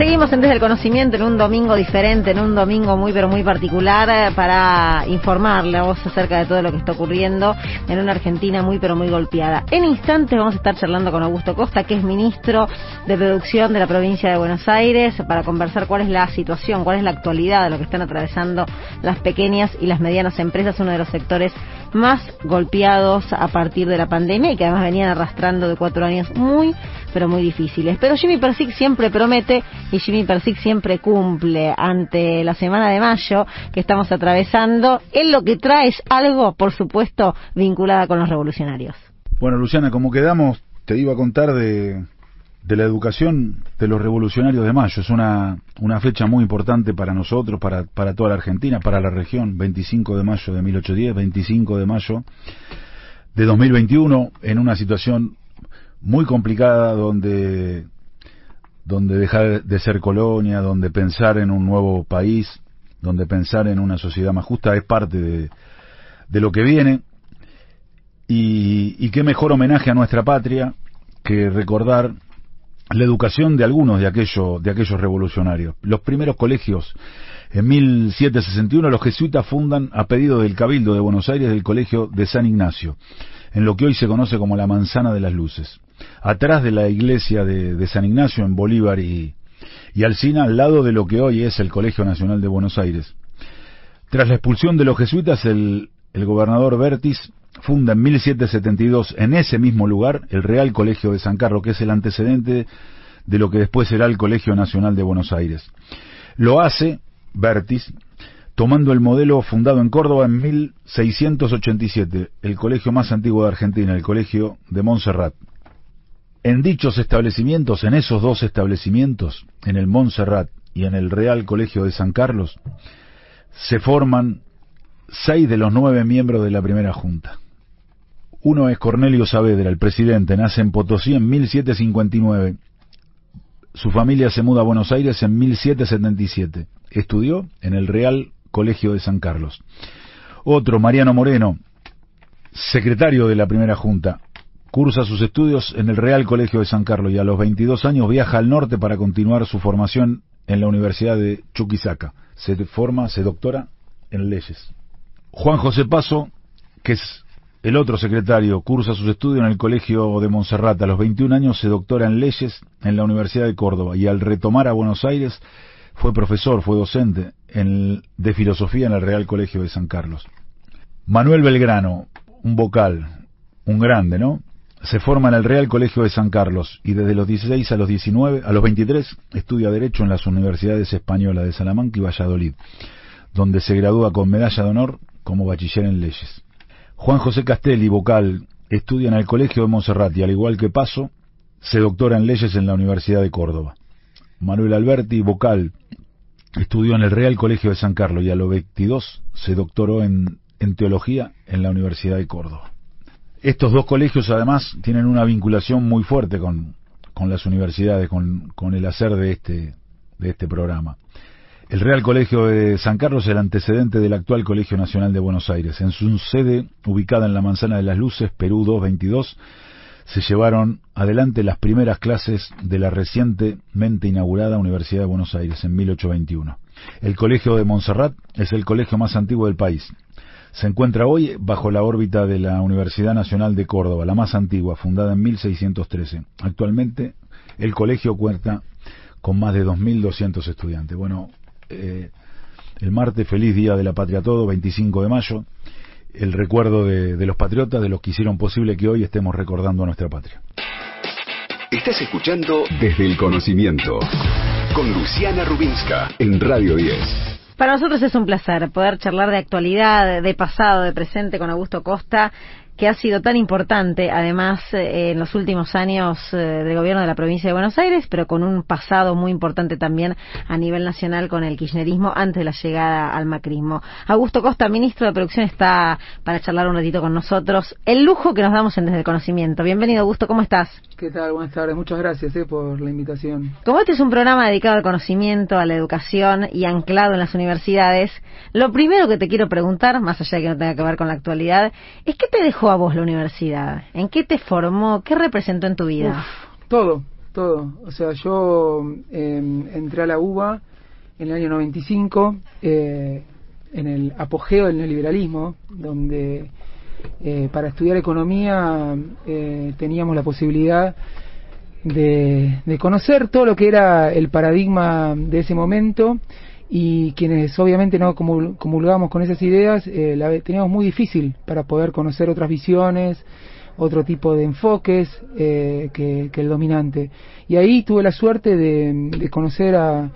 Seguimos en Desde el Conocimiento en un domingo diferente, en un domingo muy pero muy particular eh, para informarle a vos acerca de todo lo que está ocurriendo en una Argentina muy pero muy golpeada. En instantes vamos a estar charlando con Augusto Costa, que es ministro de Producción de la provincia de Buenos Aires, para conversar cuál es la situación, cuál es la actualidad de lo que están atravesando las pequeñas y las medianas empresas, uno de los sectores más golpeados a partir de la pandemia y que además venían arrastrando de cuatro años muy pero muy difíciles. Pero Jimmy Persic siempre promete y Jimmy Persic siempre cumple ante la semana de mayo que estamos atravesando. Él lo que trae es algo, por supuesto, vinculado con los revolucionarios. Bueno, Luciana, como quedamos, te iba a contar de de la educación de los revolucionarios de mayo. Es una, una fecha muy importante para nosotros, para, para toda la Argentina, para la región. 25 de mayo de 1810, 25 de mayo de 2021, en una situación muy complicada donde, donde dejar de ser colonia, donde pensar en un nuevo país, donde pensar en una sociedad más justa es parte de, de lo que viene. Y, y qué mejor homenaje a nuestra patria que recordar la educación de algunos de aquellos, de aquellos revolucionarios. Los primeros colegios, en 1761, los jesuitas fundan, a pedido del Cabildo de Buenos Aires, el Colegio de San Ignacio, en lo que hoy se conoce como la Manzana de las Luces. Atrás de la iglesia de, San Ignacio, en Bolívar y, y Alcina, al lado de lo que hoy es el Colegio Nacional de Buenos Aires. Tras la expulsión de los jesuitas, el, el gobernador Bertis funda en 1772 en ese mismo lugar el Real Colegio de San Carlos, que es el antecedente de lo que después será el Colegio Nacional de Buenos Aires. Lo hace Bertis tomando el modelo fundado en Córdoba en 1687, el colegio más antiguo de Argentina, el Colegio de Montserrat. En dichos establecimientos, en esos dos establecimientos, en el Montserrat y en el Real Colegio de San Carlos, se forman seis de los nueve miembros de la primera junta. Uno es Cornelio Saavedra, el presidente, nace en Potosí en 1759. Su familia se muda a Buenos Aires en 1777. Estudió en el Real Colegio de San Carlos. Otro, Mariano Moreno, secretario de la primera junta, cursa sus estudios en el Real Colegio de San Carlos y a los 22 años viaja al norte para continuar su formación en la Universidad de Chuquisaca. Se forma, se doctora en leyes. Juan José Paso, que es el otro secretario, cursa sus estudios en el Colegio de Monserrate. A los 21 años se doctora en leyes en la Universidad de Córdoba y al retomar a Buenos Aires fue profesor, fue docente de filosofía en el Real Colegio de San Carlos. Manuel Belgrano, un vocal, un grande, ¿no? Se forma en el Real Colegio de San Carlos y desde los 16 a los 19, a los 23 estudia Derecho en las universidades españolas de Salamanca y Valladolid, donde se gradúa con medalla de honor como bachiller en leyes. Juan José Castelli, vocal, estudia en el Colegio de Monserrat y al igual que Paso, se doctora en leyes en la Universidad de Córdoba. Manuel Alberti, vocal, estudió en el Real Colegio de San Carlos y a los 22 se doctoró en, en teología en la Universidad de Córdoba. Estos dos colegios además tienen una vinculación muy fuerte con, con las universidades, con, con el hacer de este, de este programa. El Real Colegio de San Carlos es el antecedente del actual Colegio Nacional de Buenos Aires. En su sede, ubicada en la Manzana de las Luces, Perú 222, se llevaron adelante las primeras clases de la recientemente inaugurada Universidad de Buenos Aires en 1821. El Colegio de Montserrat es el colegio más antiguo del país. Se encuentra hoy bajo la órbita de la Universidad Nacional de Córdoba, la más antigua, fundada en 1613. Actualmente el colegio cuenta con más de 2.200 estudiantes. Bueno, eh, el martes, feliz Día de la Patria Todo, 25 de mayo, el recuerdo de, de los patriotas, de los que hicieron posible que hoy estemos recordando a nuestra patria. Estás escuchando Desde el Conocimiento con Luciana Rubinska en Radio 10. Para nosotros es un placer poder charlar de actualidad, de pasado, de presente con Augusto Costa que ha sido tan importante, además, eh, en los últimos años eh, del gobierno de la provincia de Buenos Aires, pero con un pasado muy importante también a nivel nacional con el kirchnerismo antes de la llegada al macrismo. Augusto Costa, ministro de Producción, está para charlar un ratito con nosotros. El lujo que nos damos en Desde el Conocimiento. Bienvenido, Augusto, ¿cómo estás? ¿Qué tal? Buenas tardes. Muchas gracias eh, por la invitación. Como este es un programa dedicado al conocimiento, a la educación y anclado en las universidades, lo primero que te quiero preguntar, más allá de que no tenga que ver con la actualidad, es ¿qué te dejó a vos la universidad? ¿En qué te formó? ¿Qué representó en tu vida? todo, todo. O sea, yo em, entré a la UBA en el año 95, eh, en el apogeo del neoliberalismo, donde eh, para estudiar economía eh, teníamos la posibilidad de, de conocer todo lo que era el paradigma de ese momento y quienes obviamente no comulgamos con esas ideas, eh, la teníamos muy difícil para poder conocer otras visiones, otro tipo de enfoques eh, que, el dominante. Y ahí tuve la suerte de, conocer a,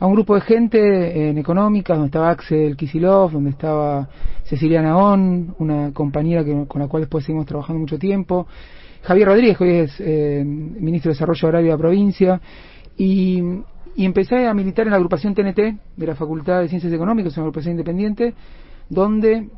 a, un grupo de gente en económica, donde estaba Axel Kisilov, donde estaba Cecilia Naón, una compañera que, con la cual después seguimos trabajando mucho tiempo, Javier Rodríguez, hoy es eh, ministro de Desarrollo Agrario de la provincia, y, empecé a militar en la agrupación TNT de la Facultad de Ciencias Económicas, una agrupación independiente, donde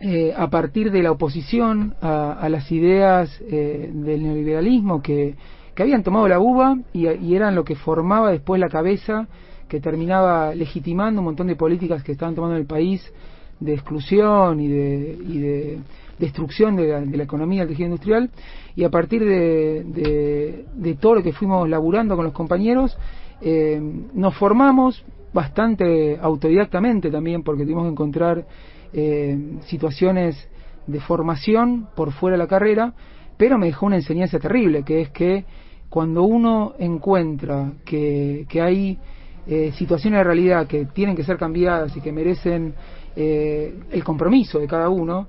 eh, a partir de la oposición a, las ideas eh, del neoliberalismo que, que, habían tomado la uva y, y, eran lo que formaba después la cabeza que terminaba legitimando un montón de políticas que estaban tomando en el país de exclusión y de, y de destrucción de la, economía del tejido industrial. Y a partir de, de, todo lo que fuimos laburando con los compañeros eh, nos formamos bastante autodidactamente también porque tuvimos que encontrar eh, situaciones de formación por fuera de la carrera pero me dejó una enseñanza terrible que es que cuando uno encuentra que, que hay eh, situaciones de realidad que tienen que ser cambiadas y que merecen eh, el compromiso de cada uno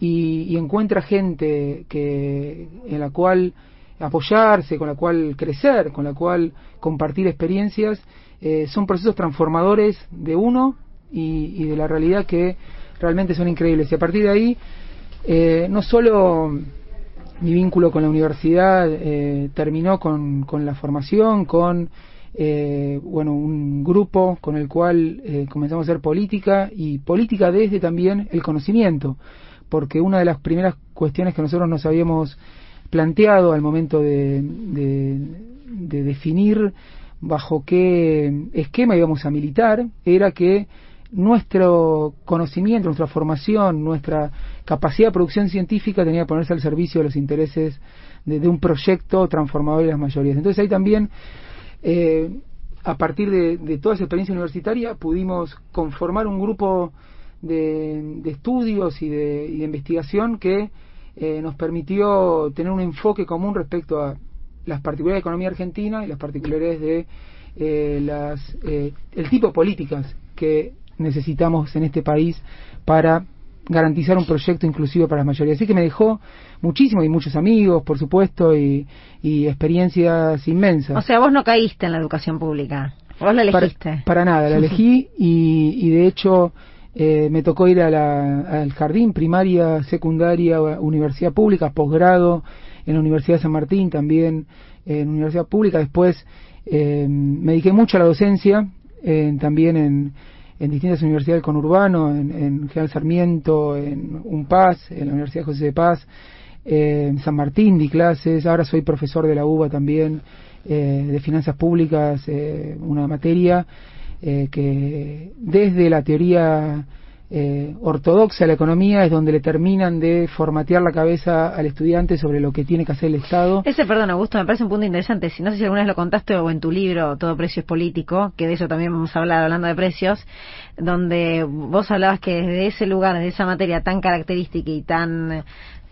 y, encuentra gente que en la cual apoyarse, con la cual crecer, con la cual compartir experiencias, eh, son procesos transformadores de uno y, de la realidad que realmente son increíbles. Y a partir de ahí, eh, no solo mi vínculo con la universidad terminó con, con la formación, con eh, bueno, un grupo con el cual eh, comenzamos a hacer política y política desde también el conocimiento, porque una de las primeras cuestiones que nosotros nos habíamos planteado al momento de, de definir bajo qué esquema íbamos a militar era que nuestro conocimiento, nuestra formación, nuestra capacidad de producción científica tenía que ponerse al servicio de los intereses de, de un proyecto transformador de las mayorías. Entonces ahí también eh, a partir de, toda esa experiencia universitaria pudimos conformar un grupo de, estudios y de, investigación que eh, nos permitió tener un enfoque común respecto a las particularidades de la economía argentina y las particularidades de eh, las, el tipo de políticas que necesitamos en este país para garantizar un proyecto inclusivo para las mayorías. Así que me dejó muchísimo y muchos amigos, por supuesto, y, experiencias inmensas. O sea, vos no caíste en la educación pública, vos la elegiste. Para, nada, la elegí y, de hecho eh, me tocó ir al jardín, primaria, secundaria, universidad pública, posgrado en la Universidad de San Martín, también en universidad pública. Después eh, me dediqué mucho a la docencia, también en en distintas universidades del conurbano, en, en General Sarmiento, en UNPAS, en la Universidad José de Paz, eh, en San Martín di clases, ahora soy profesor de la UBA también, eh, de finanzas públicas, eh, una materia que desde la teoría eh, ortodoxa la economía es donde le terminan de formatear la cabeza al estudiante sobre lo que tiene que hacer el Estado. Ese, perdón, Augusto, me parece un punto interesante. Si no sé si alguna vez lo contaste o en tu libro Todo precio es político, que de eso también vamos a hablar hablando de precios, donde vos hablabas que desde ese lugar, desde esa materia tan característica y tan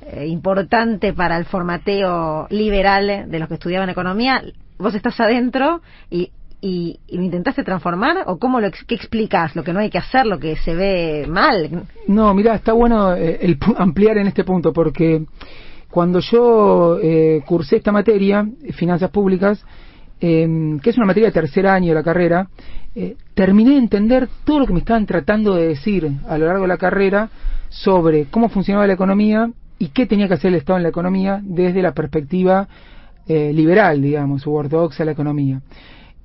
eh, importante para el formateo liberal de los que estudiaban economía, vos estás adentro y y, lo intentaste transformar o cómo lo qué explicas lo que no hay que hacer lo que se ve mal no mira está bueno eh, el ampliar en este punto porque cuando yo eh, cursé esta materia finanzas públicas em, que es una materia de tercer año de la carrera eh, terminé de entender todo lo que me estaban tratando de decir a lo largo de la carrera sobre cómo funcionaba la economía y qué tenía que hacer el Estado en la economía desde la perspectiva liberal, digamos, o ortodoxa la economía.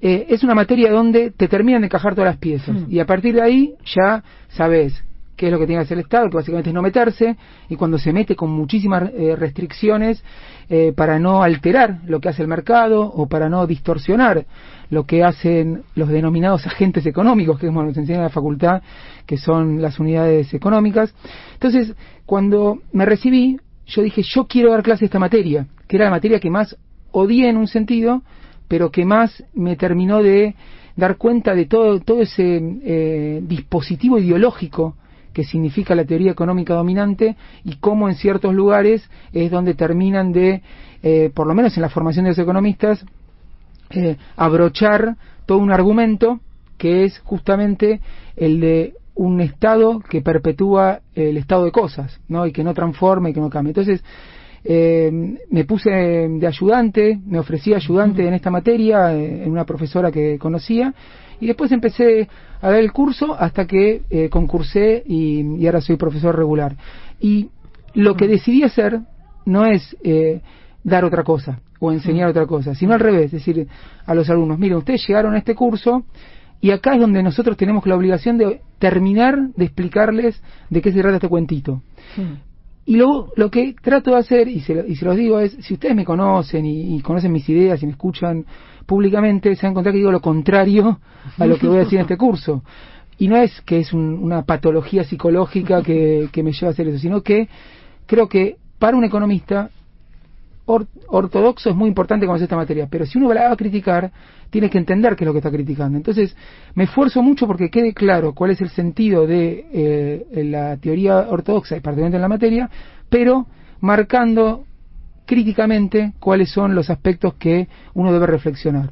Eh, es una materia donde te terminan de encajar todas las piezas mm. y a partir de ahí ya sabes qué es lo que tiene que hacer el Estado, que básicamente es no meterse, y cuando se mete con muchísimas eh, restricciones eh, para no alterar lo que hace el mercado o para no distorsionar lo que hacen los denominados agentes económicos, que es nos enseña en la facultad, que son las unidades económicas. Entonces, cuando me recibí, yo dije, yo quiero dar clase de esta materia, que era la materia que más odié en un sentido, pero que más me terminó de dar cuenta de todo, todo ese eh, dispositivo ideológico que significa la teoría económica dominante y cómo en ciertos lugares es donde terminan de, eh, por lo menos en la formación de los economistas, eh, abrochar todo un argumento que es justamente el de un estado que perpetúa el estado de cosas, ¿no? Y que no transforma y que no cambia. Entonces, eh, me puse de ayudante, me ofrecí ayudante en esta materia, eh, en una profesora que conocía, y después empecé a dar el curso hasta que eh, concursé y, ahora soy profesor regular. Y lo que decidí hacer no es dar otra cosa o enseñar otra cosa, sino al revés, es decir, a los alumnos, miren, ustedes llegaron a este curso y acá es donde nosotros tenemos la obligación de terminar de explicarles de qué se trata este cuentito. Y luego lo que trato de hacer, y se, y se los digo, es, si ustedes me conocen y, conocen mis ideas y me escuchan públicamente, se van a encontrar que digo lo contrario a lo que voy a decir en este curso. Y no es que es una patología psicológica que, que me lleva a hacer eso, sino que creo que para un economista ortodoxo es muy importante conocer esta materia, pero si uno la va a criticar, tiene que entender qué es lo que está criticando. Entonces, me esfuerzo mucho porque quede claro cuál es el sentido de eh, la teoría ortodoxa, y particularmente en la materia, pero marcando críticamente cuáles son los aspectos que uno debe reflexionar.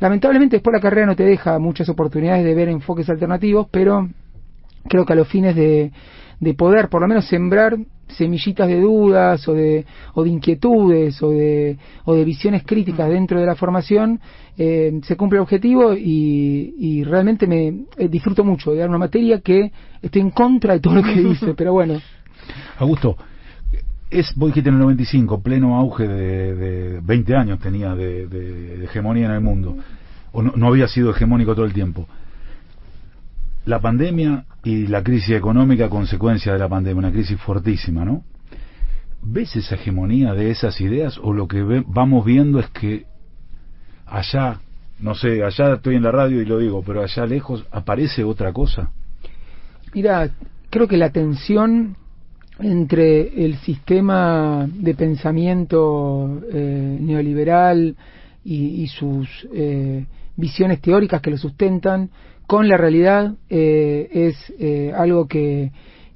Lamentablemente después la carrera no te deja muchas oportunidades de ver enfoques alternativos, pero creo que a los fines de, de poder por lo menos sembrar semillitas de dudas o de, o de inquietudes o de, o de visiones críticas dentro de la formación, eh, se cumple el objetivo y, y realmente me eh, disfruto mucho de dar una materia que estoy en contra de todo lo que dice, pero bueno. Augusto, es, vos dijiste en el 95, pleno auge de, de 20 años tenía de, de, hegemonía en el mundo, o no, no había sido hegemónico todo el tiempo la pandemia y la crisis económica consecuencia de la pandemia, una crisis fortísima, ¿no? ¿Ves esa hegemonía de esas ideas o lo que vamos viendo es que allá, no sé, allá estoy en la radio y lo digo, pero allá lejos aparece otra cosa? Mira, creo que la tensión entre el sistema de pensamiento eh, neoliberal y, sus eh, visiones teóricas que lo sustentan con la realidad eh, es eh, algo que,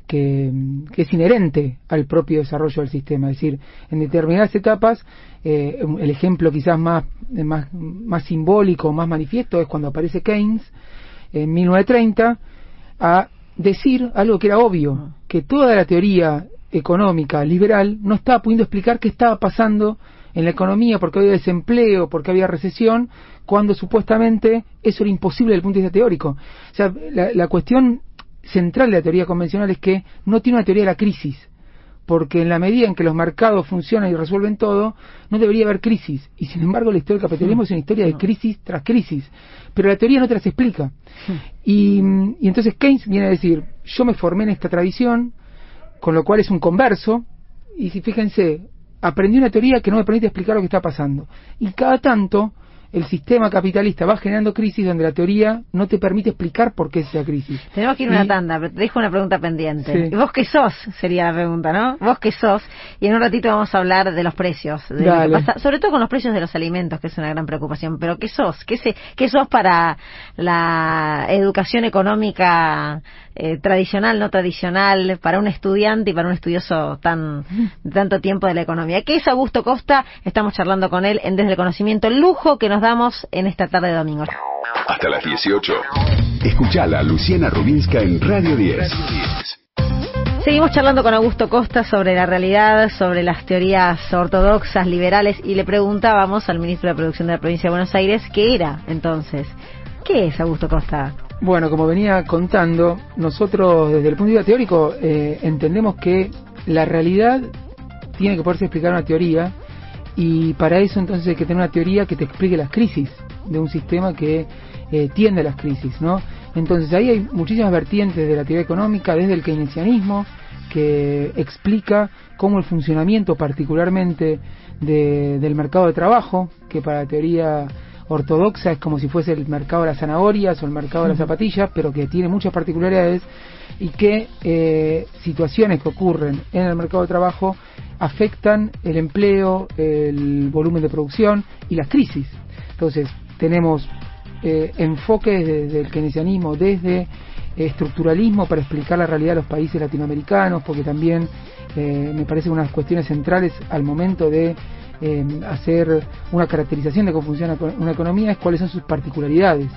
que, es inherente al propio desarrollo del sistema. Es decir, en determinadas etapas, eh, el ejemplo quizás más, más, más simbólico, más manifiesto, es cuando aparece Keynes en 1930 a decir algo que era obvio, que toda la teoría económica liberal no estaba pudiendo explicar qué estaba pasando en la economía porque había desempleo, porque había recesión, cuando supuestamente eso era imposible desde el punto de vista teórico. O sea, la, cuestión central de la teoría convencional es que no tiene una teoría de la crisis, porque en la medida en que los mercados funcionan y resuelven todo, no debería haber crisis. Y sin embargo, la historia del capitalismo es una historia de crisis tras crisis. Pero la teoría no te las explica. Y, y entonces Keynes viene a decir, yo me formé en esta tradición, con lo cual es un converso, y si fíjense, aprendí una teoría que no me permite explicar lo que está pasando. Y cada tanto el sistema capitalista va generando crisis donde la teoría no te permite explicar por qué es esa crisis. Tenemos que ir a una tanda, pero te dejo una pregunta pendiente. ¿Vos qué sos? Sería la pregunta, ¿no? ¿Vos qué sos? Y en un ratito vamos a hablar de los precios, sobre todo con los precios de los alimentos, que es una gran preocupación. Pero ¿qué sos? ¿Qué, qué sos para la educación económica eh, tradicional, no tradicional, para un estudiante y para un estudioso tan tanto tiempo de la economía? ¿Qué es Augusto Costa? Estamos charlando con él en Desde el Conocimiento, el lujo que nos damos en esta tarde de domingo. Hasta las 18. Escuchala Luciana Rubinska en Radio 10. Seguimos charlando con Augusto Costa sobre la realidad, sobre las teorías ortodoxas, liberales, y le preguntábamos al ministro de Producción de la provincia de Buenos Aires qué era entonces. ¿Qué es Augusto Costa? Bueno, como venía contando, nosotros desde el punto de vista teórico eh, entendemos que la realidad tiene que poderse explicar una teoría y para eso entonces hay que tener una teoría que te explique las crisis de un sistema que eh, tiende a las crisis, ¿no? Entonces ahí hay muchísimas vertientes de la teoría económica, desde el keynesianismo, que explica cómo el funcionamiento particularmente del mercado de trabajo, que para la teoría ortodoxa es como si fuese el mercado de las zanahorias o el mercado de las zapatillas, pero que tiene muchas particularidades y que eh, situaciones que ocurren en el mercado de trabajo afectan el empleo, el volumen de producción y las crisis. Entonces, tenemos eh, enfoques desde el keynesianismo, desde estructuralismo para explicar la realidad de los países latinoamericanos, porque también eh, me parece una de las cuestiones centrales al momento de eh, hacer una caracterización de cómo funciona una economía es cuáles son sus particularidades.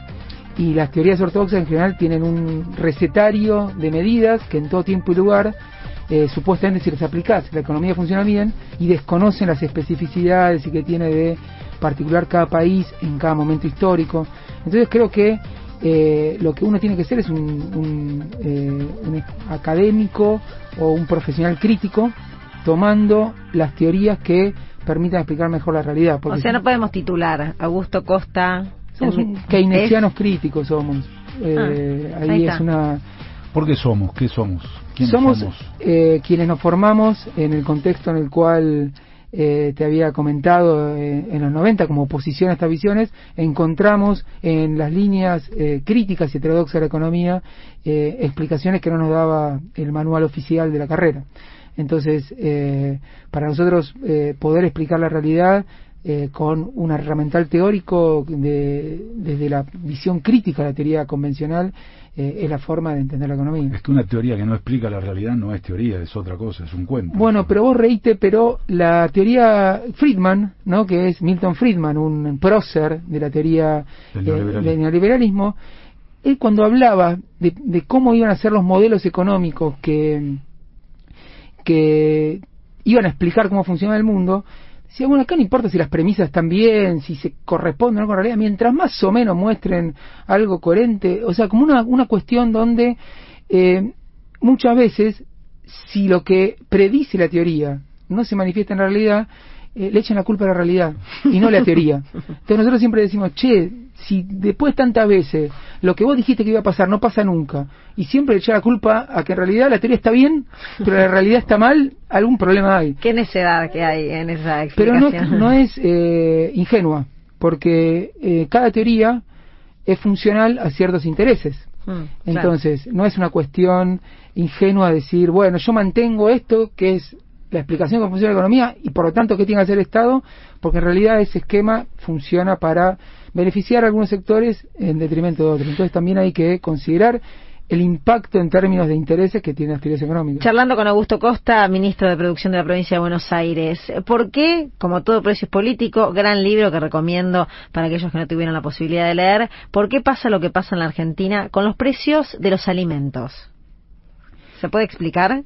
Y las teorías ortodoxas en general tienen un recetario de medidas que en todo tiempo y lugar eh, supuestamente si les aplicás la economía funciona bien y desconocen las especificidades y que tiene de particular cada país en cada momento histórico. Entonces creo que eh, lo que uno tiene que ser es un, un académico o un profesional crítico tomando las teorías que permitan explicar mejor la realidad. o sea, no podemos titular Augusto Costa. Somos keynesianos críticos, somos. Eh, ah, ahí, es una. ¿Por qué somos? ¿Qué somos? ¿Quiénes somos? Eh, quienes nos formamos en el contexto en el cual eh, te había comentado eh, en los 90 como oposición a estas visiones, encontramos en las líneas eh, críticas y heterodoxas de la economía explicaciones que no nos daba el manual oficial de la carrera. Entonces, para nosotros poder explicar la realidad con un herramental teórico de, desde la visión crítica de la teoría convencional eh, es la forma de entender la economía. Es que una teoría que no explica la realidad no es teoría, es otra cosa, es un cuento. Bueno, pero vos reíste, pero la teoría Friedman, ¿no? que es Milton Friedman, un prócer de la teoría del eh, neoliberalismo, él cuando hablaba de, de, cómo iban a ser los modelos económicos que, que iban a explicar cómo funciona el mundo, si bueno, acá no importa si las premisas están bien, si se corresponden con la realidad, mientras más o menos muestren algo coherente, o sea, como una, una cuestión donde eh, muchas veces, si lo que predice la teoría no se manifiesta en realidad, eh, le echan la culpa a la realidad y no a la teoría. Entonces nosotros siempre decimos, che, si después tantas veces lo que vos dijiste que iba a pasar no pasa nunca, y siempre le echar la culpa a que en realidad la teoría está bien, pero la realidad está mal, algún problema hay. ¿Qué necedad que hay en esa explicación? Pero no, no es eh, ingenua, porque eh, cada teoría es funcional a ciertos intereses. Hmm, Entonces, no es una cuestión ingenua decir, bueno, yo mantengo esto que es la explicación de cómo funciona la economía y por lo tanto qué tiene que hacer el Estado, porque en realidad ese esquema funciona para beneficiar a algunos sectores en detrimento de otros. Entonces también hay que considerar el impacto en términos de intereses que tiene la actividad económica. Charlando con Augusto Costa, ministro de Producción de la provincia de Buenos Aires, ¿por qué, como todo precio es político, gran libro que recomiendo para aquellos que no tuvieron la posibilidad de leer, por qué pasa lo que pasa en la Argentina con los precios de los alimentos? ¿Se puede explicar?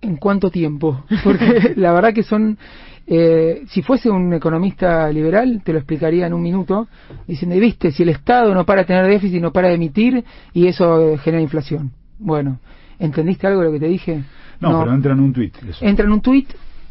¿En cuánto tiempo? Porque la verdad que son eh, si fuese un economista liberal, te lo explicaría en un minuto, diciendo, viste, si el Estado no para de tener déficit, no para de emitir, y eso genera inflación. Bueno, ¿entendiste algo de lo que te dije? No, pero entra en un tuit. Entra en un tuit,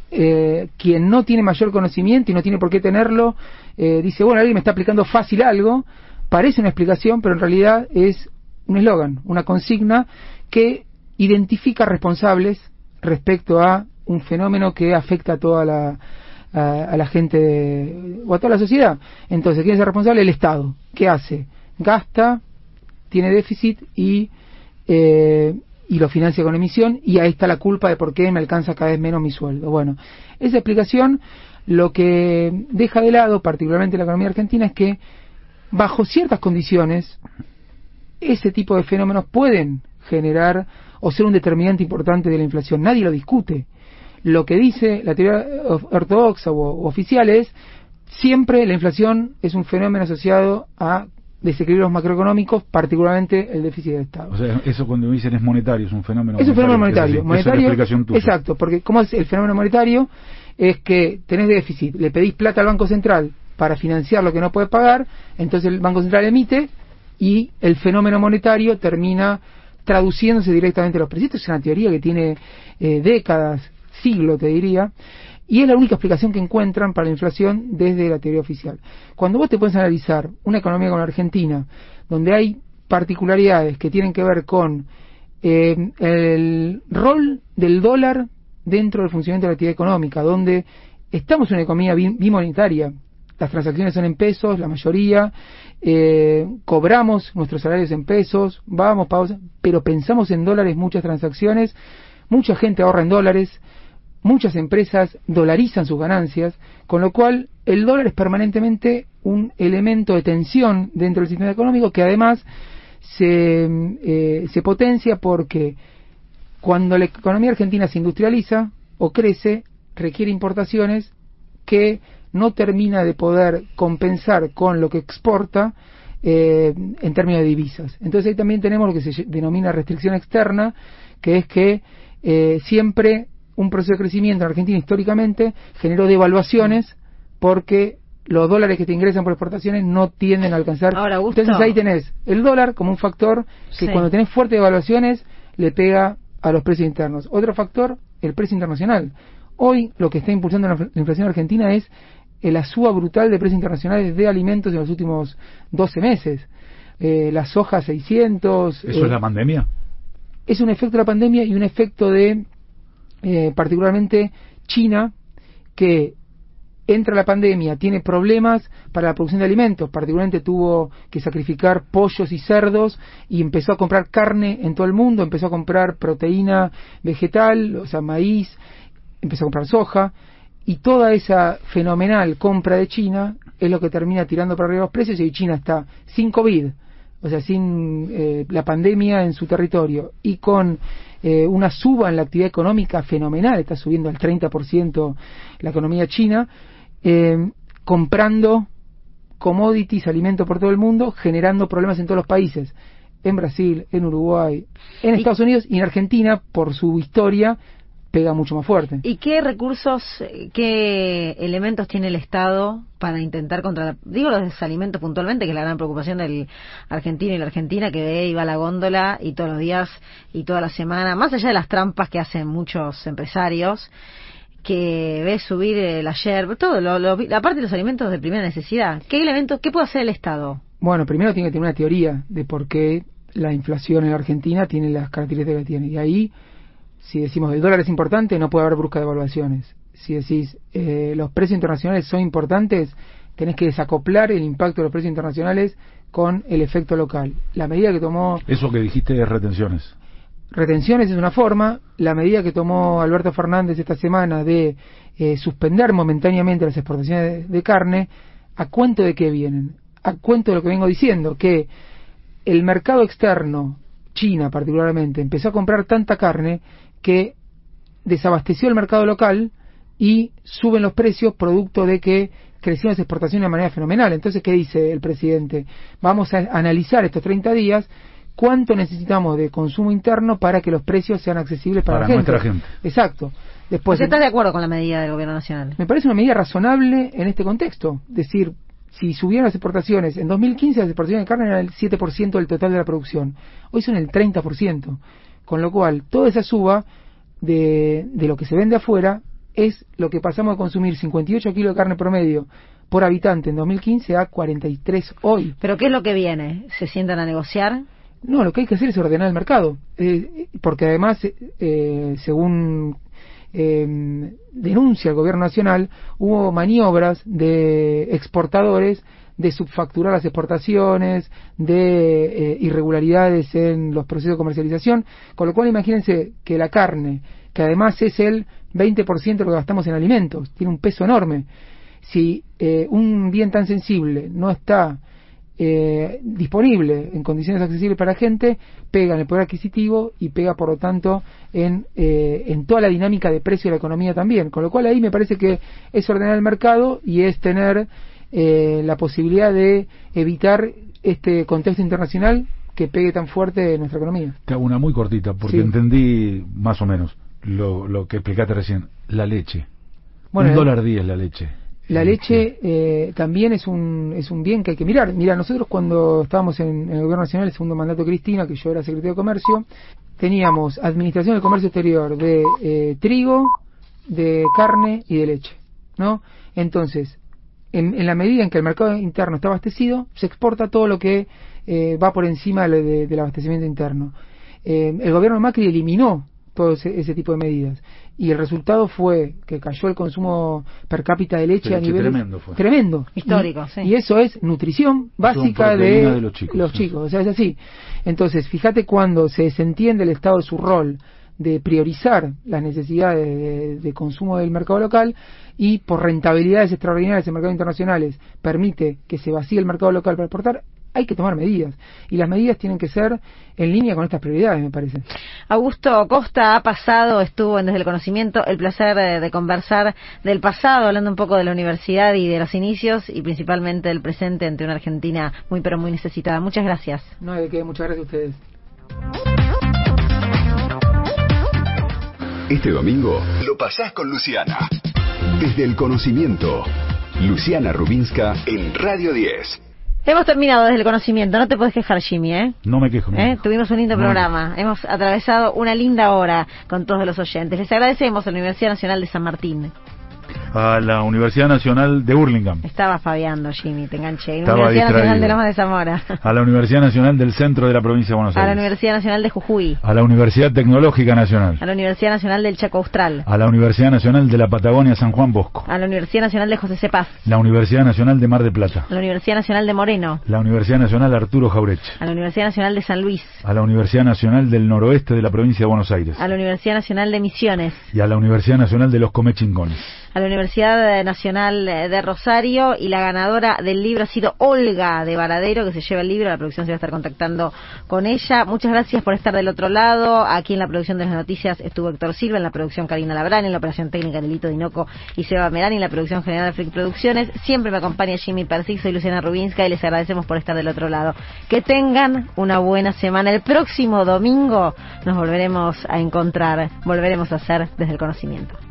eh, quien no tiene mayor conocimiento y no tiene por qué tenerlo, eh, dice, bueno, alguien me está aplicando fácil algo, parece una explicación, pero en realidad es un eslogan, una consigna que identifica responsables respecto a un fenómeno que afecta a toda la, a, la gente o a toda la sociedad. Entonces, ¿quién es el responsable? El Estado. ¿Qué hace? Gasta, tiene déficit y, eh, y lo financia con emisión y ahí está la culpa de por qué me alcanza cada vez menos mi sueldo. Bueno, esa explicación lo que deja de lado, particularmente la economía argentina, es que bajo ciertas condiciones ese tipo de fenómenos pueden generar o ser un determinante importante de la inflación. Nadie lo discute lo que dice la teoría ortodoxa o, oficial es siempre la inflación es un fenómeno asociado a desequilibrios macroeconómicos, particularmente el déficit del Estado. O sea, eso cuando dicen es monetario, es un fenómeno Es un fenómeno monetario. monetario exacto, porque ¿cómo es el fenómeno monetario? Es que tenés déficit, le pedís plata al Banco Central para financiar lo que no puede pagar, entonces el Banco Central emite y el fenómeno monetario termina traduciéndose directamente a los precios. Es una teoría que tiene eh, décadas siglo, te diría, y es la única explicación que encuentran para la inflación desde la teoría oficial. Cuando vos te puedes analizar una economía como la Argentina, donde hay particularidades que tienen que ver con eh, el rol del dólar dentro del funcionamiento de la actividad económica, donde estamos en una economía bimonetaria, las transacciones son en pesos, la mayoría, eh, cobramos nuestros salarios en pesos, vamos, pagamos, pero pensamos en dólares muchas transacciones, mucha gente ahorra en dólares, muchas empresas dolarizan sus ganancias, con lo cual el dólar es permanentemente un elemento de tensión dentro del sistema económico que además se, eh, se potencia porque cuando la economía argentina se industrializa o crece, requiere importaciones que no termina de poder compensar con lo que exporta eh, en términos de divisas. Entonces ahí también tenemos lo que se denomina restricción externa, que es que eh, siempre un proceso de crecimiento en Argentina históricamente generó devaluaciones porque los dólares que te ingresan por exportaciones no tienden a alcanzar. Entonces ahí tenés el dólar como un factor que cuando tenés fuertes devaluaciones le pega a los precios internos. Otro factor, el precio internacional. Hoy lo que está impulsando la inflación argentina es la suba brutal de precios internacionales de alimentos en los últimos 12 meses. Eh, la soja 600. ¿Eso es eh, la pandemia? Es un efecto de la pandemia y un efecto de, eh, particularmente, China, que entra la pandemia, tiene problemas para la producción de alimentos, particularmente tuvo que sacrificar pollos y cerdos y empezó a comprar carne en todo el mundo, empezó a comprar proteína vegetal, o sea, maíz, empezó a comprar soja, y toda esa fenomenal compra de China es lo que termina tirando para arriba los precios y China está sin COVID, o sea, sin eh, la pandemia en su territorio. Y con eh, una suba en la actividad económica fenomenal, está subiendo al 30% la economía china, eh, comprando commodities, alimentos por todo el mundo, generando problemas en todos los países, en Brasil, en Uruguay, en Estados Unidos y en Argentina, por su historia, pega mucho más fuerte. ¿Y qué recursos, qué elementos tiene el Estado para intentar contra, digo los desalimentos puntualmente, que es la gran preocupación del argentino y la argentina que ve y va a la góndola y todos los días y toda la semana, más allá de las trampas que hacen muchos empresarios, que ve subir el ayer, todo, lo, la parte de los alimentos de primera necesidad. ¿Qué elementos, qué puede hacer el Estado? Bueno, primero tiene que tener una teoría de por qué la inflación en la Argentina tiene las características que tiene. Y ahí si decimos el dólar es importante, no puede haber brusca devaluaciones. Si decís eh, los precios internacionales son importantes, tenés que desacoplar el impacto de los precios internacionales con el efecto local. La medida que tomó... Eso que dijiste es retenciones. Retenciones es una forma. La medida que tomó Alberto Fernández esta semana de eh, suspender momentáneamente las exportaciones de carne, ¿a cuento de qué vienen? A cuento de lo que vengo diciendo, que el mercado externo, China particularmente, empezó a comprar tanta carne que desabasteció el mercado local y suben los precios producto de que crecieron las exportaciones de manera fenomenal. Entonces, ¿qué dice el presidente? Vamos a analizar estos 30 días cuánto necesitamos de consumo interno para que los precios sean accesibles para, la nuestra gente. Exacto. Después, ¿Estás de acuerdo con la medida del gobierno nacional? Me parece una medida razonable en este contexto. Decir, si subieron las exportaciones, en 2015 las exportaciones de carne eran el 7% del total de la producción. Hoy son el 30%. Con lo cual, toda esa suba de, de lo que se vende afuera es lo que pasamos a consumir 58 kilos de carne promedio por habitante en 2015 a 43 hoy. ¿Pero qué es lo que viene? ¿Se sientan a negociar? No, lo que hay que hacer es ordenar el mercado, eh, porque además, eh, según eh, denuncia el gobierno nacional, hubo maniobras de exportadores de subfacturar las exportaciones, de eh, irregularidades en los procesos de comercialización, con lo cual imagínense que la carne, que además es el 20% de lo que gastamos en alimentos, tiene un peso enorme. Si eh, un bien tan sensible no está eh, disponible en condiciones accesibles para la gente, pega en el poder adquisitivo y pega, por lo tanto, en, en toda la dinámica de precio de la economía también. Con lo cual ahí me parece que es ordenar el mercado y es tener eh, la posibilidad de evitar este contexto internacional que pegue tan fuerte en nuestra economía. Te hago una muy cortita, porque entendí más o menos lo, lo que explicaste recién. La leche. Bueno, un dólar diez la leche. La leche eh, también es un, es un bien que hay que mirar. Mira, nosotros cuando estábamos en, el Gobierno Nacional, el segundo mandato de Cristina, que yo era secretario de Comercio, teníamos Administración del Comercio Exterior de eh, trigo, de carne y de leche. ¿no? Entonces, en, la medida en que el mercado interno está abastecido, se exporta todo lo que eh, va por encima del abastecimiento interno. Eh, el gobierno Macri eliminó todo ese, tipo de medidas y el resultado fue que cayó el consumo per cápita de leche a nivel tremendo, fue. tremendo histórico y, sí. y eso es nutrición básica de, los chicos, los chicos o sea es así entonces fíjate cuando se desentiende el estado de su rol de priorizar las necesidades de, consumo del mercado local y por rentabilidades extraordinarias en mercados internacionales permite que se vacíe el mercado local para exportar, hay que tomar medidas. Y las medidas tienen que ser en línea con estas prioridades, me parece. Augusto Costa ha pasado, estuvo en Desde el Conocimiento, el placer de, conversar del pasado, hablando un poco de la universidad y de los inicios y principalmente del presente ante una Argentina muy pero muy necesitada. Muchas gracias. No de qué, muchas gracias a ustedes. Este domingo lo pasás con Luciana. Desde el conocimiento, Luciana Rubinska en Radio 10. Hemos terminado desde el conocimiento, no te puedes quejar, Jimmy, ¿eh? No me quejo. ¿Eh? Tuvimos un lindo programa, hemos atravesado una linda hora con todos los oyentes. Les agradecemos a la Universidad Nacional de San Martín a la Universidad Nacional de Burlingame. Estaba fabiando, Jimmy, te enganché. La Universidad Nacional de Loma de Zamora. A la Universidad Nacional del Centro de la Provincia de Buenos Aires. A la Universidad Nacional de Jujuy. A la Universidad Tecnológica Nacional. A la Universidad Nacional del Chaco Austral. A la Universidad Nacional de la Patagonia San Juan Bosco. A la Universidad Nacional de José Cepaz. La Universidad Nacional de Mar de Plata. A la Universidad Nacional de Moreno. La Universidad Nacional Arturo Jaureche. A la Universidad Nacional de San Luis. A la Universidad Nacional del Noroeste de la Provincia de Buenos Aires. A la Universidad Nacional de Misiones. Y a la Universidad Nacional de los Comechingones a la Universidad Nacional de Rosario y la ganadora del libro ha sido Olga de Varadero, que se lleva el libro, la producción se va a estar contactando con ella. Muchas gracias por estar del otro lado. Aquí en la producción de las noticias estuvo Héctor Silva, en la producción Karina Labrán, en la operación técnica Delito Dinoco y Seba Merán, en la producción general de Freak Producciones. Siempre me acompaña Jimmy Persig, soy Luciana Rubinska y les agradecemos por estar del otro lado. Que tengan una buena semana. El próximo domingo nos volveremos a encontrar, volveremos a hacer desde el conocimiento.